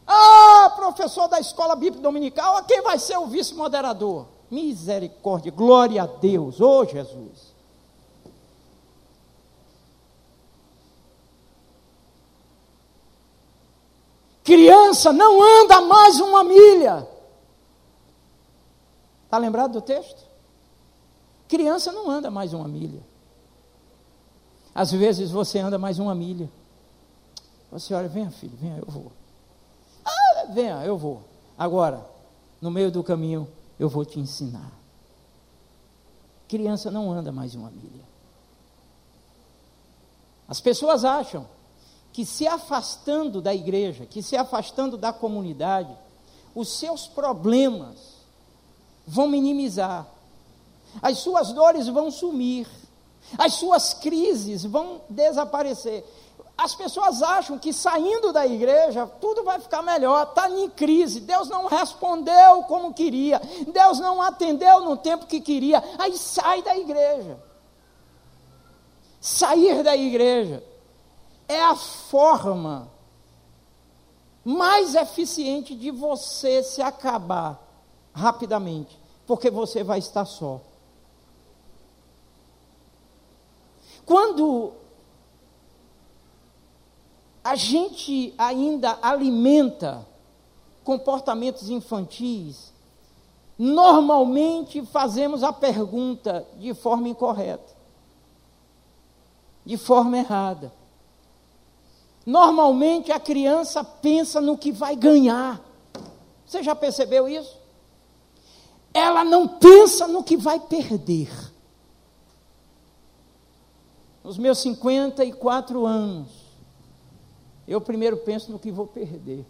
Ah, professor da escola bíblica dominical, quem vai ser o vice-moderador? Misericórdia, glória a Deus, ô oh, Jesus. Criança não anda mais uma milha. Está lembrado do texto? Criança não anda mais uma milha. Às vezes você anda mais uma milha. Você olha, venha filho, venha, eu vou. Ah, venha, eu vou. Agora, no meio do caminho, eu vou te ensinar. Criança não anda mais uma milha. As pessoas acham que se afastando da igreja, que se afastando da comunidade, os seus problemas vão minimizar as suas dores vão sumir, as suas crises vão desaparecer. As pessoas acham que saindo da igreja tudo vai ficar melhor, está em crise, Deus não respondeu como queria, Deus não atendeu no tempo que queria, aí sai da igreja. Sair da igreja é a forma mais eficiente de você se acabar rapidamente, porque você vai estar só. Quando a gente ainda alimenta comportamentos infantis, normalmente fazemos a pergunta de forma incorreta, de forma errada. Normalmente a criança pensa no que vai ganhar. Você já percebeu isso? Ela não pensa no que vai perder. Nos meus 54 anos, eu primeiro penso no que vou perder.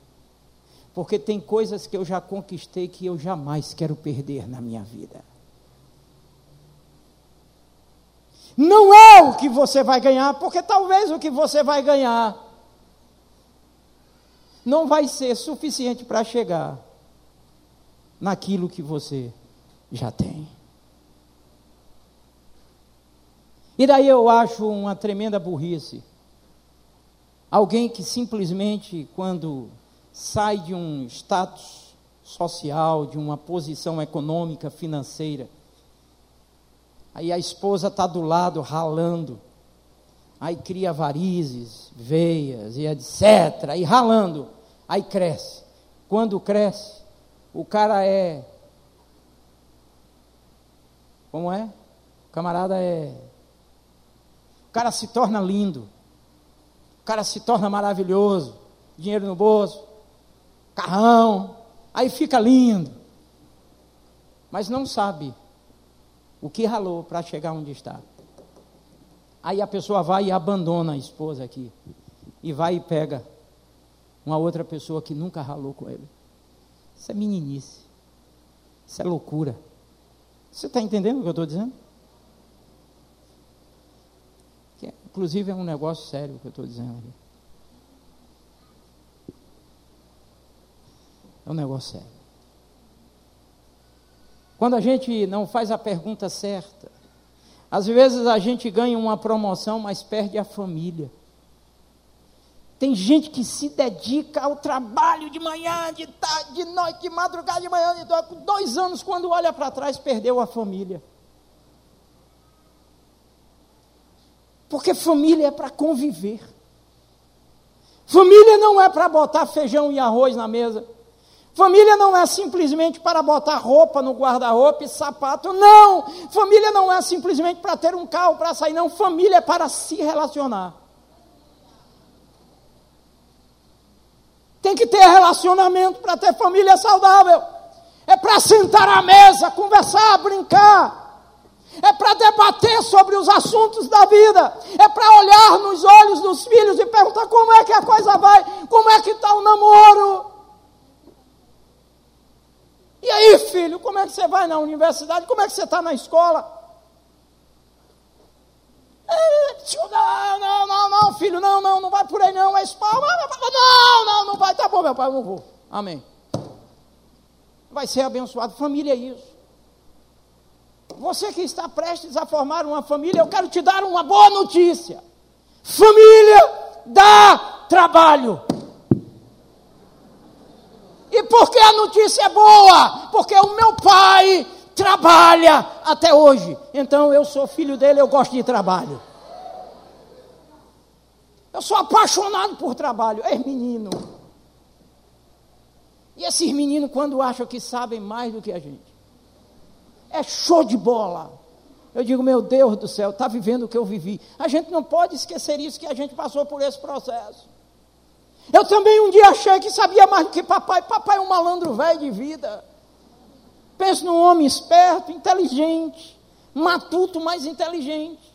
Porque tem coisas que eu já conquistei que eu jamais quero perder na minha vida. Não é o que você vai ganhar, porque talvez o que você vai ganhar não vai ser suficiente para chegar naquilo que você já tem. E daí eu acho uma tremenda burrice Alguém que simplesmente, quando sai de um status social, de uma posição econômica, financeira, aí a esposa está do lado ralando, aí cria varizes, veias e etc. Aí ralando, aí cresce. Quando cresce, o cara é. Como é? O camarada é. O cara se torna lindo. O cara se torna maravilhoso. Dinheiro no bolso. Carrão. Aí fica lindo. Mas não sabe o que ralou para chegar onde está. Aí a pessoa vai e abandona a esposa aqui. E vai e pega uma outra pessoa que nunca ralou com ele. Isso é meninice. Isso é loucura. Você está entendendo o que eu estou dizendo? Que, inclusive é um negócio sério que eu estou dizendo aqui. É um negócio sério. Quando a gente não faz a pergunta certa, às vezes a gente ganha uma promoção, mas perde a família. Tem gente que se dedica ao trabalho de manhã, de tarde, de noite, de madrugada, de manhã, de noite. Dois anos, quando olha para trás, perdeu a família. Porque família é para conviver. Família não é para botar feijão e arroz na mesa. Família não é simplesmente para botar roupa no guarda-roupa e sapato. Não! Família não é simplesmente para ter um carro para sair. Não, família é para se relacionar. Tem que ter relacionamento para ter família saudável. É para sentar à mesa, conversar, brincar. É para debater sobre os assuntos da vida. É para olhar nos olhos dos filhos e perguntar como é que a coisa vai, como é que está o namoro. E aí, filho, como é que você vai na universidade? Como é que você está na escola? Não, não, não, não, filho, não, não, não vai por aí não, é espalha. Não, não, não vai, tá bom, meu pai, eu não vou. Amém. Vai ser abençoado. Família é isso. Você que está prestes a formar uma família, eu quero te dar uma boa notícia. Família dá trabalho. E por que a notícia é boa? Porque o meu pai trabalha até hoje. Então eu sou filho dele, eu gosto de trabalho. Eu sou apaixonado por trabalho. É menino. E esses meninos, quando acham que sabem mais do que a gente, é show de bola. Eu digo, meu Deus do céu, está vivendo o que eu vivi. A gente não pode esquecer isso, que a gente passou por esse processo. Eu também um dia achei que sabia mais do que papai. Papai é um malandro velho de vida. Penso num homem esperto, inteligente, matuto, mas inteligente.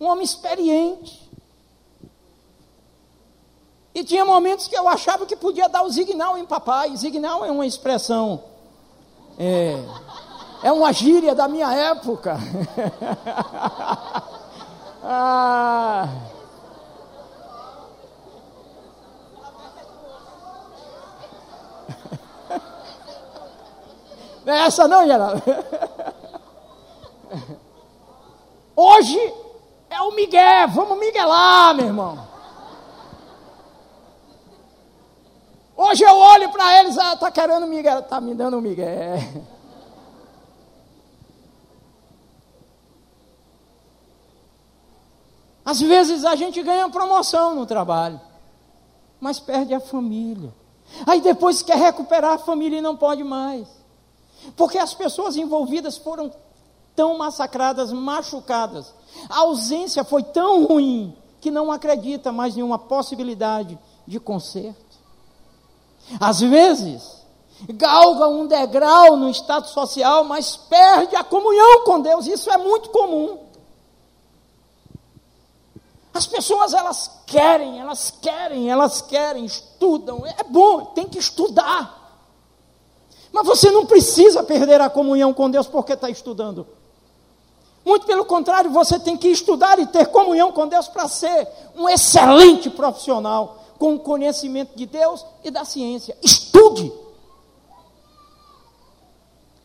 Um homem experiente. E tinha momentos que eu achava que podia dar o signal em papai. Signal é uma expressão, é, é uma gíria da minha época. ah. Não é essa não, Geraldo? Hoje é o Miguel, vamos miguelar, meu irmão. Hoje eu olho para eles, ah, tá querendo Miguel, tá me dando Miguel. Às vezes a gente ganha promoção no trabalho, mas perde a família. Aí depois quer recuperar a família e não pode mais. Porque as pessoas envolvidas foram tão massacradas, machucadas. A ausência foi tão ruim que não acredita mais em uma possibilidade de conserto. Às vezes, galga um degrau no estado social, mas perde a comunhão com Deus. Isso é muito comum. As pessoas elas querem, elas querem, elas querem, estudam. É bom, tem que estudar. Mas você não precisa perder a comunhão com Deus porque está estudando. Muito pelo contrário, você tem que estudar e ter comunhão com Deus para ser um excelente profissional com o conhecimento de Deus e da ciência. Estude.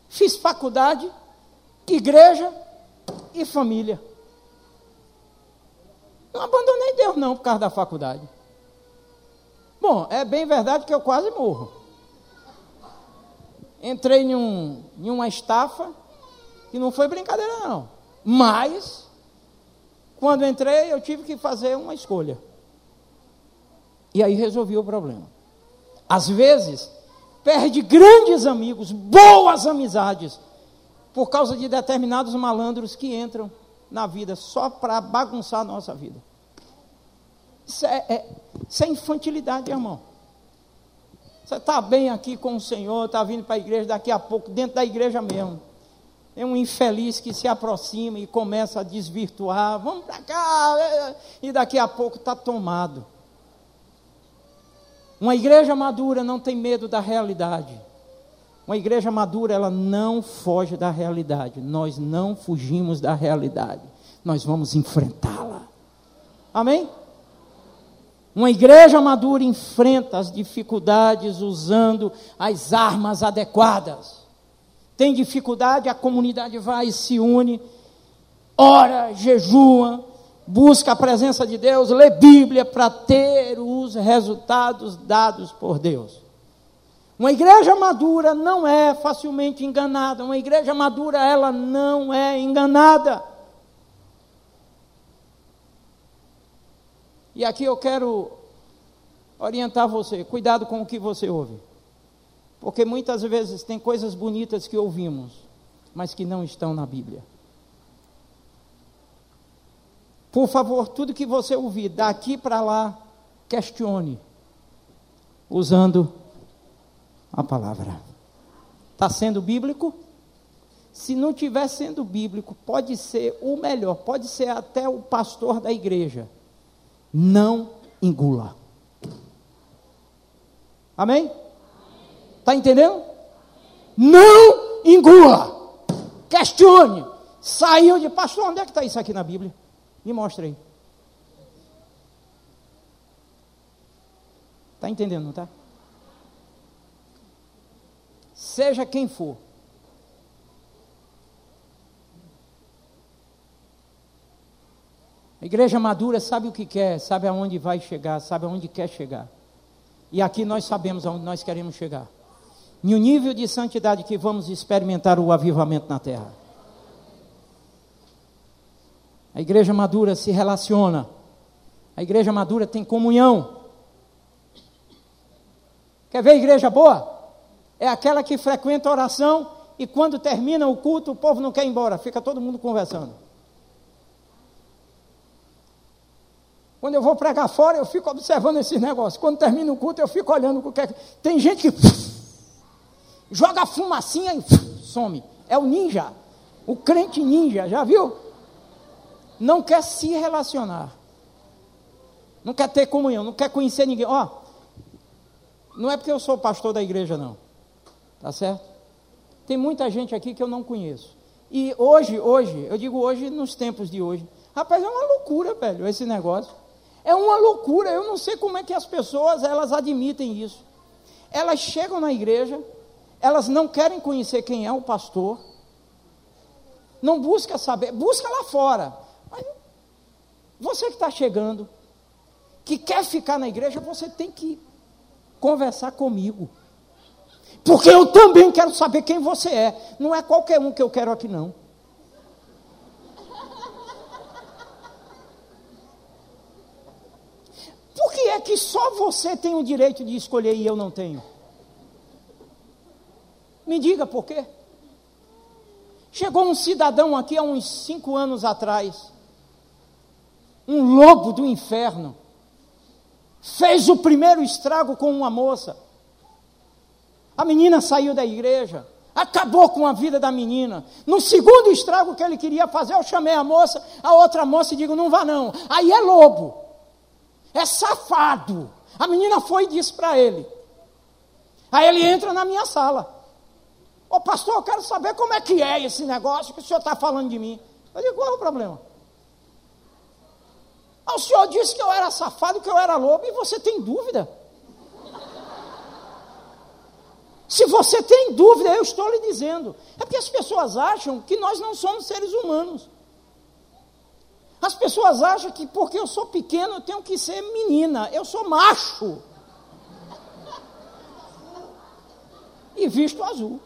Fiz faculdade, igreja e família. Não abandonei Deus não por causa da faculdade. Bom, é bem verdade que eu quase morro. Entrei em, um, em uma estafa que não foi brincadeira, não. Mas, quando entrei, eu tive que fazer uma escolha. E aí resolvi o problema. Às vezes, perde grandes amigos, boas amizades, por causa de determinados malandros que entram na vida só para bagunçar a nossa vida. Isso é, é, isso é infantilidade, irmão. Você está bem aqui com o Senhor, está vindo para a igreja, daqui a pouco, dentro da igreja mesmo. É um infeliz que se aproxima e começa a desvirtuar, vamos para cá, e daqui a pouco está tomado. Uma igreja madura não tem medo da realidade. Uma igreja madura, ela não foge da realidade. Nós não fugimos da realidade. Nós vamos enfrentá-la. Amém? Uma igreja madura enfrenta as dificuldades usando as armas adequadas. Tem dificuldade, a comunidade vai e se une, ora, jejua, busca a presença de Deus, lê Bíblia para ter os resultados dados por Deus. Uma igreja madura não é facilmente enganada. Uma igreja madura, ela não é enganada. E aqui eu quero orientar você, cuidado com o que você ouve. Porque muitas vezes tem coisas bonitas que ouvimos, mas que não estão na Bíblia. Por favor, tudo que você ouvir daqui para lá, questione, usando a palavra. Está sendo bíblico? Se não estiver sendo bíblico, pode ser o melhor, pode ser até o pastor da igreja. Não engula. Amém? Está entendendo? Não engula. Questione. Saiu de pastor, onde é que está isso aqui na Bíblia? Me mostra aí. Está entendendo, não está? Seja quem for. A igreja madura sabe o que quer, sabe aonde vai chegar, sabe aonde quer chegar. E aqui nós sabemos aonde nós queremos chegar. E o nível de santidade que vamos experimentar o avivamento na terra. A igreja madura se relaciona. A igreja madura tem comunhão. Quer ver a igreja boa? É aquela que frequenta a oração e quando termina o culto, o povo não quer ir embora, fica todo mundo conversando. Quando eu vou pregar fora, eu fico observando esses negócios. Quando termina o culto, eu fico olhando o que é. Tem gente que joga fumacinha e some. É o ninja. O crente ninja, já viu? não quer se relacionar, não quer ter comunhão, não quer conhecer ninguém. Ó, não é porque eu sou pastor da igreja, não, tá certo? Tem muita gente aqui que eu não conheço. E hoje, hoje, eu digo hoje, nos tempos de hoje, rapaz, é uma loucura, velho, esse negócio. É uma loucura, eu não sei como é que as pessoas, elas admitem isso. Elas chegam na igreja, elas não querem conhecer quem é o pastor, não busca saber, busca lá fora. Mas você que está chegando, que quer ficar na igreja, você tem que conversar comigo. Porque eu também quero saber quem você é. Não é qualquer um que eu quero aqui, não. Por que que só você tem o direito de escolher e eu não tenho? Me diga por quê. Chegou um cidadão aqui há uns cinco anos atrás um lobo do inferno, fez o primeiro estrago com uma moça. A menina saiu da igreja, acabou com a vida da menina. No segundo estrago que ele queria fazer, eu chamei a moça, a outra moça e digo: não vá não. Aí é lobo, é safado. A menina foi e disse para ele. Aí ele entra na minha sala. Ô oh, pastor, eu quero saber como é que é esse negócio que o senhor está falando de mim. Eu digo: qual é o problema? Ah, o senhor disse que eu era safado, que eu era lobo, e você tem dúvida? Se você tem dúvida, eu estou lhe dizendo. É porque as pessoas acham que nós não somos seres humanos. As pessoas acham que porque eu sou pequeno eu tenho que ser menina. Eu sou macho. e visto azul.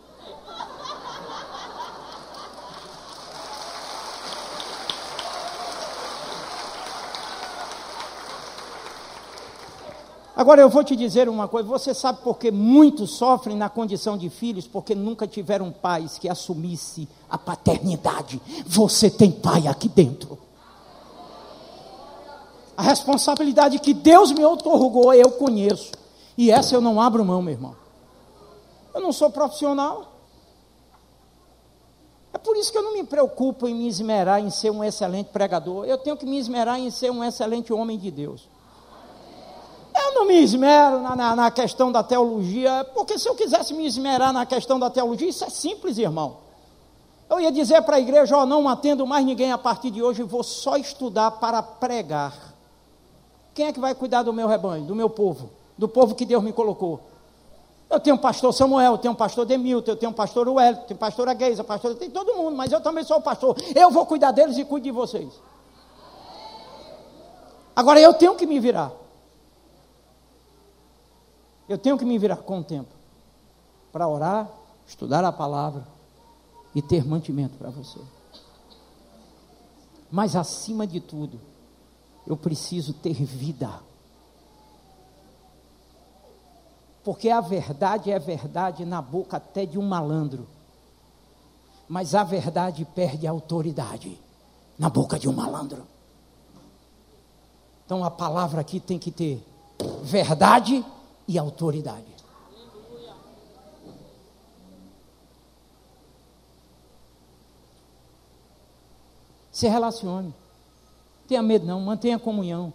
Agora eu vou te dizer uma coisa: você sabe por que muitos sofrem na condição de filhos? Porque nunca tiveram pais que assumisse a paternidade. Você tem pai aqui dentro. A responsabilidade que Deus me outorgou, eu conheço. E essa eu não abro mão, meu irmão. Eu não sou profissional. É por isso que eu não me preocupo em me esmerar em ser um excelente pregador. Eu tenho que me esmerar em ser um excelente homem de Deus. Eu não me esmero na, na, na, questão da teologia, porque se eu quisesse me esmerar na questão da teologia, isso é simples, irmão. Eu ia dizer para a igreja: Ó, não atendo mais ninguém a partir de hoje, vou só estudar para pregar. Quem é que vai cuidar do meu rebanho, do meu povo, do povo que Deus me colocou? Eu tenho o pastor Samuel, eu tenho o pastor Demilton, eu tenho o pastor Wellington, eu tenho o pastor Agueza, o pastor, tem todo mundo, mas eu também sou o pastor. Eu vou cuidar deles e cuido de vocês. Agora eu tenho que me virar. Eu tenho que me virar com o tempo para orar, estudar a palavra e ter mantimento para você. Mas acima de tudo, eu preciso ter vida. Porque a verdade é verdade na boca até de um malandro. Mas a verdade perde a autoridade na boca de um malandro. Então a palavra aqui tem que ter verdade e autoridade. Se relacione. Tenha medo não, mantenha comunhão.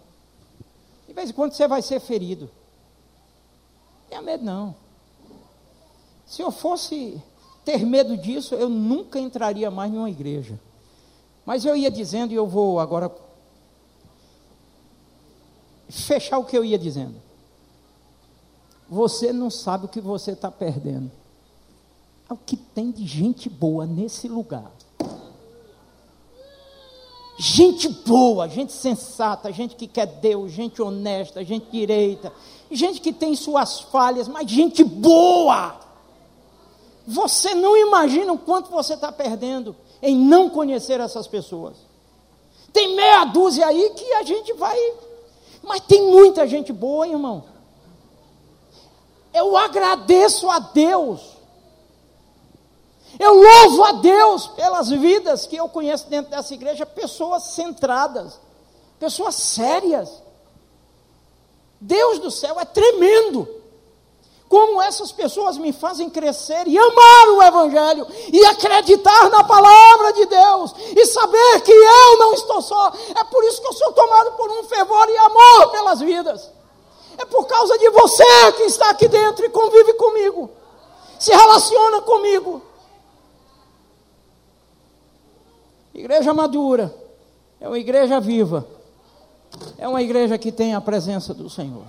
De vez em quando você vai ser ferido. Tenha medo não. Se eu fosse ter medo disso, eu nunca entraria mais em uma igreja. Mas eu ia dizendo, e eu vou agora fechar o que eu ia dizendo você não sabe o que você está perdendo. É o que tem de gente boa nesse lugar. Gente boa, gente sensata, gente que quer Deus, gente honesta, gente direita, gente que tem suas falhas, mas gente boa. Você não imagina o quanto você está perdendo em não conhecer essas pessoas. Tem meia dúzia aí que a gente vai, mas tem muita gente boa, irmão. Eu agradeço a Deus. Eu louvo a Deus pelas vidas que eu conheço dentro dessa igreja, pessoas centradas, pessoas sérias. Deus do céu é tremendo. Como essas pessoas me fazem crescer e amar o Evangelho, e acreditar na palavra de Deus, e saber que eu não estou só. É por isso que eu sou tomado por um fervor e amor pelas vidas. É por causa de você que está aqui dentro e convive comigo. Se relaciona comigo. Igreja madura é uma igreja viva. É uma igreja que tem a presença do Senhor.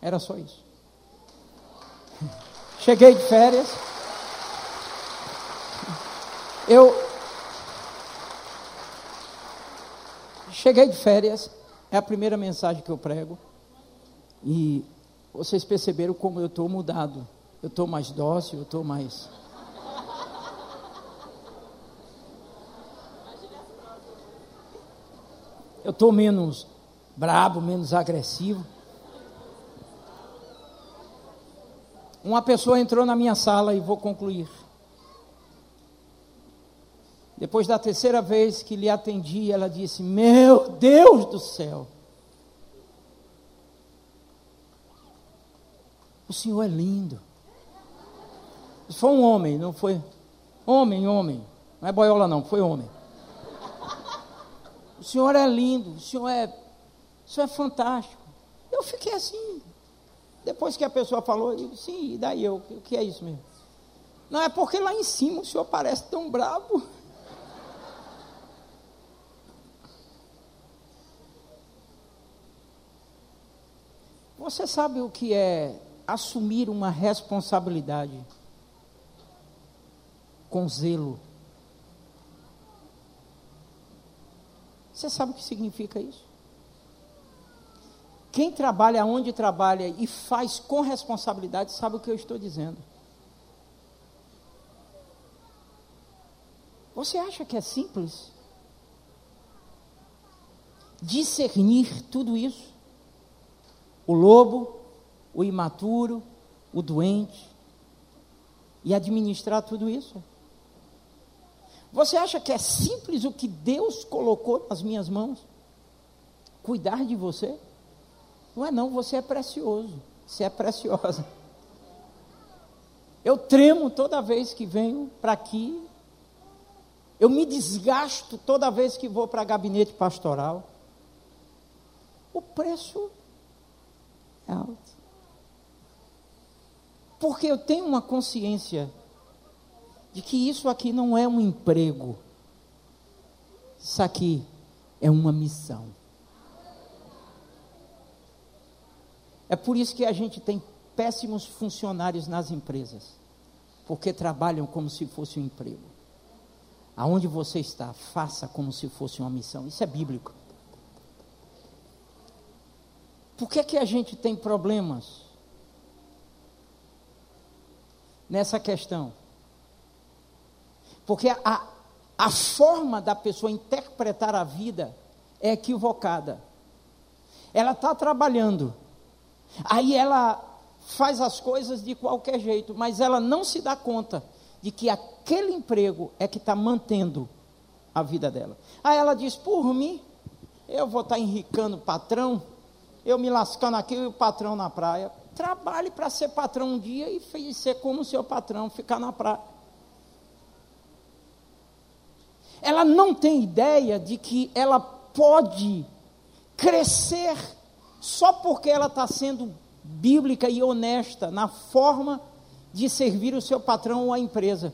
Era só isso. Cheguei de férias. Eu Cheguei de férias, é a primeira mensagem que eu prego. E vocês perceberam como eu estou mudado. Eu estou mais dócil, eu estou mais. Eu estou menos brabo, menos agressivo. Uma pessoa entrou na minha sala e vou concluir. Depois da terceira vez que lhe atendi, ela disse: Meu Deus do céu, o senhor é lindo. Foi um homem, não foi? Homem, homem. Não é boiola, não, foi homem. O senhor é lindo, o senhor é, o senhor é fantástico. Eu fiquei assim. Depois que a pessoa falou, eu disse, sim, e daí eu, o que é isso mesmo? Não, é porque lá em cima o senhor parece tão bravo. Você sabe o que é assumir uma responsabilidade com zelo? Você sabe o que significa isso? Quem trabalha onde trabalha e faz com responsabilidade sabe o que eu estou dizendo. Você acha que é simples? Discernir tudo isso? O lobo, o imaturo, o doente, e administrar tudo isso? Você acha que é simples o que Deus colocou nas minhas mãos? Cuidar de você? Não é não, você é precioso, você é preciosa. Eu tremo toda vez que venho para aqui. Eu me desgasto toda vez que vou para gabinete pastoral. O preço é alto. Porque eu tenho uma consciência de que isso aqui não é um emprego. Isso aqui é uma missão. É por isso que a gente tem péssimos funcionários nas empresas, porque trabalham como se fosse um emprego. Aonde você está, faça como se fosse uma missão. Isso é bíblico. Por que, que a gente tem problemas nessa questão? Porque a, a forma da pessoa interpretar a vida é equivocada. Ela está trabalhando, aí ela faz as coisas de qualquer jeito, mas ela não se dá conta de que aquele emprego é que está mantendo a vida dela. Aí ela diz: por mim, eu vou estar tá enricando o patrão, eu me lascando aqui e o patrão na praia. Trabalhe para ser patrão um dia e ser como seu patrão, ficar na praia. Ela não tem ideia de que ela pode crescer só porque ela está sendo bíblica e honesta na forma de servir o seu patrão ou a empresa.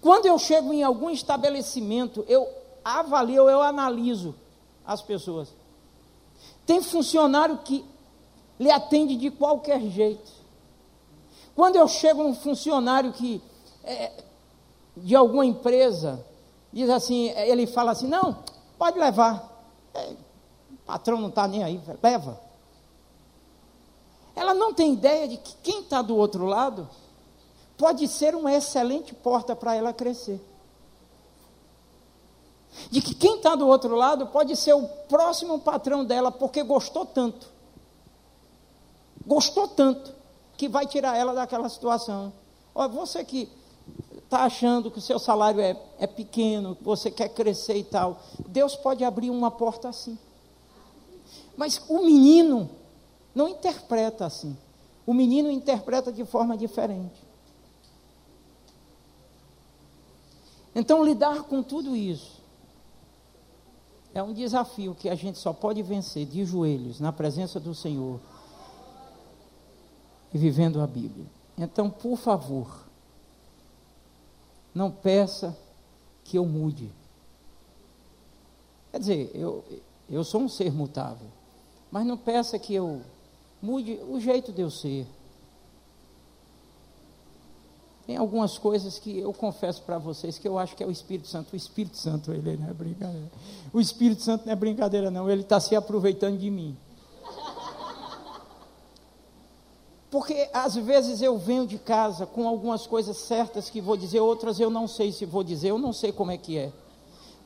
Quando eu chego em algum estabelecimento, eu avalio, eu analiso as pessoas. Tem funcionário que lhe atende de qualquer jeito. Quando eu chego um funcionário que é, de alguma empresa, diz assim, ele fala assim, não, pode levar. É, o patrão não está nem aí, leva. Ela não tem ideia de que quem está do outro lado pode ser uma excelente porta para ela crescer. De que quem está do outro lado pode ser o próximo patrão dela, porque gostou tanto. Gostou tanto, que vai tirar ela daquela situação. Olha, você que está achando que o seu salário é, é pequeno, que você quer crescer e tal. Deus pode abrir uma porta assim. Mas o menino não interpreta assim. O menino interpreta de forma diferente. Então, lidar com tudo isso é um desafio que a gente só pode vencer de joelhos, na presença do Senhor e vivendo a Bíblia. Então, por favor, não peça que eu mude. Quer dizer, eu, eu sou um ser mutável, mas não peça que eu mude o jeito de eu ser. Tem algumas coisas que eu confesso para vocês que eu acho que é o Espírito Santo. O Espírito Santo, ele não é brincadeira. O Espírito Santo não é brincadeira, não. Ele está se aproveitando de mim. Porque às vezes eu venho de casa com algumas coisas certas que vou dizer, outras eu não sei se vou dizer, eu não sei como é que é.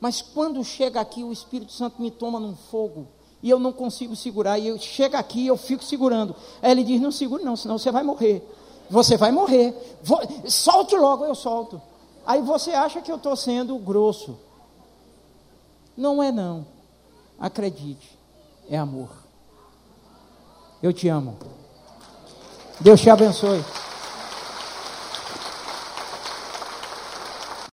Mas quando chega aqui, o Espírito Santo me toma num fogo e eu não consigo segurar. E eu chega aqui e eu fico segurando. Aí ele diz: Não segure, não, senão você vai morrer. Você vai morrer. Vou, solte logo, eu solto. Aí você acha que eu estou sendo grosso. Não é, não. Acredite, é amor. Eu te amo. Deus te abençoe.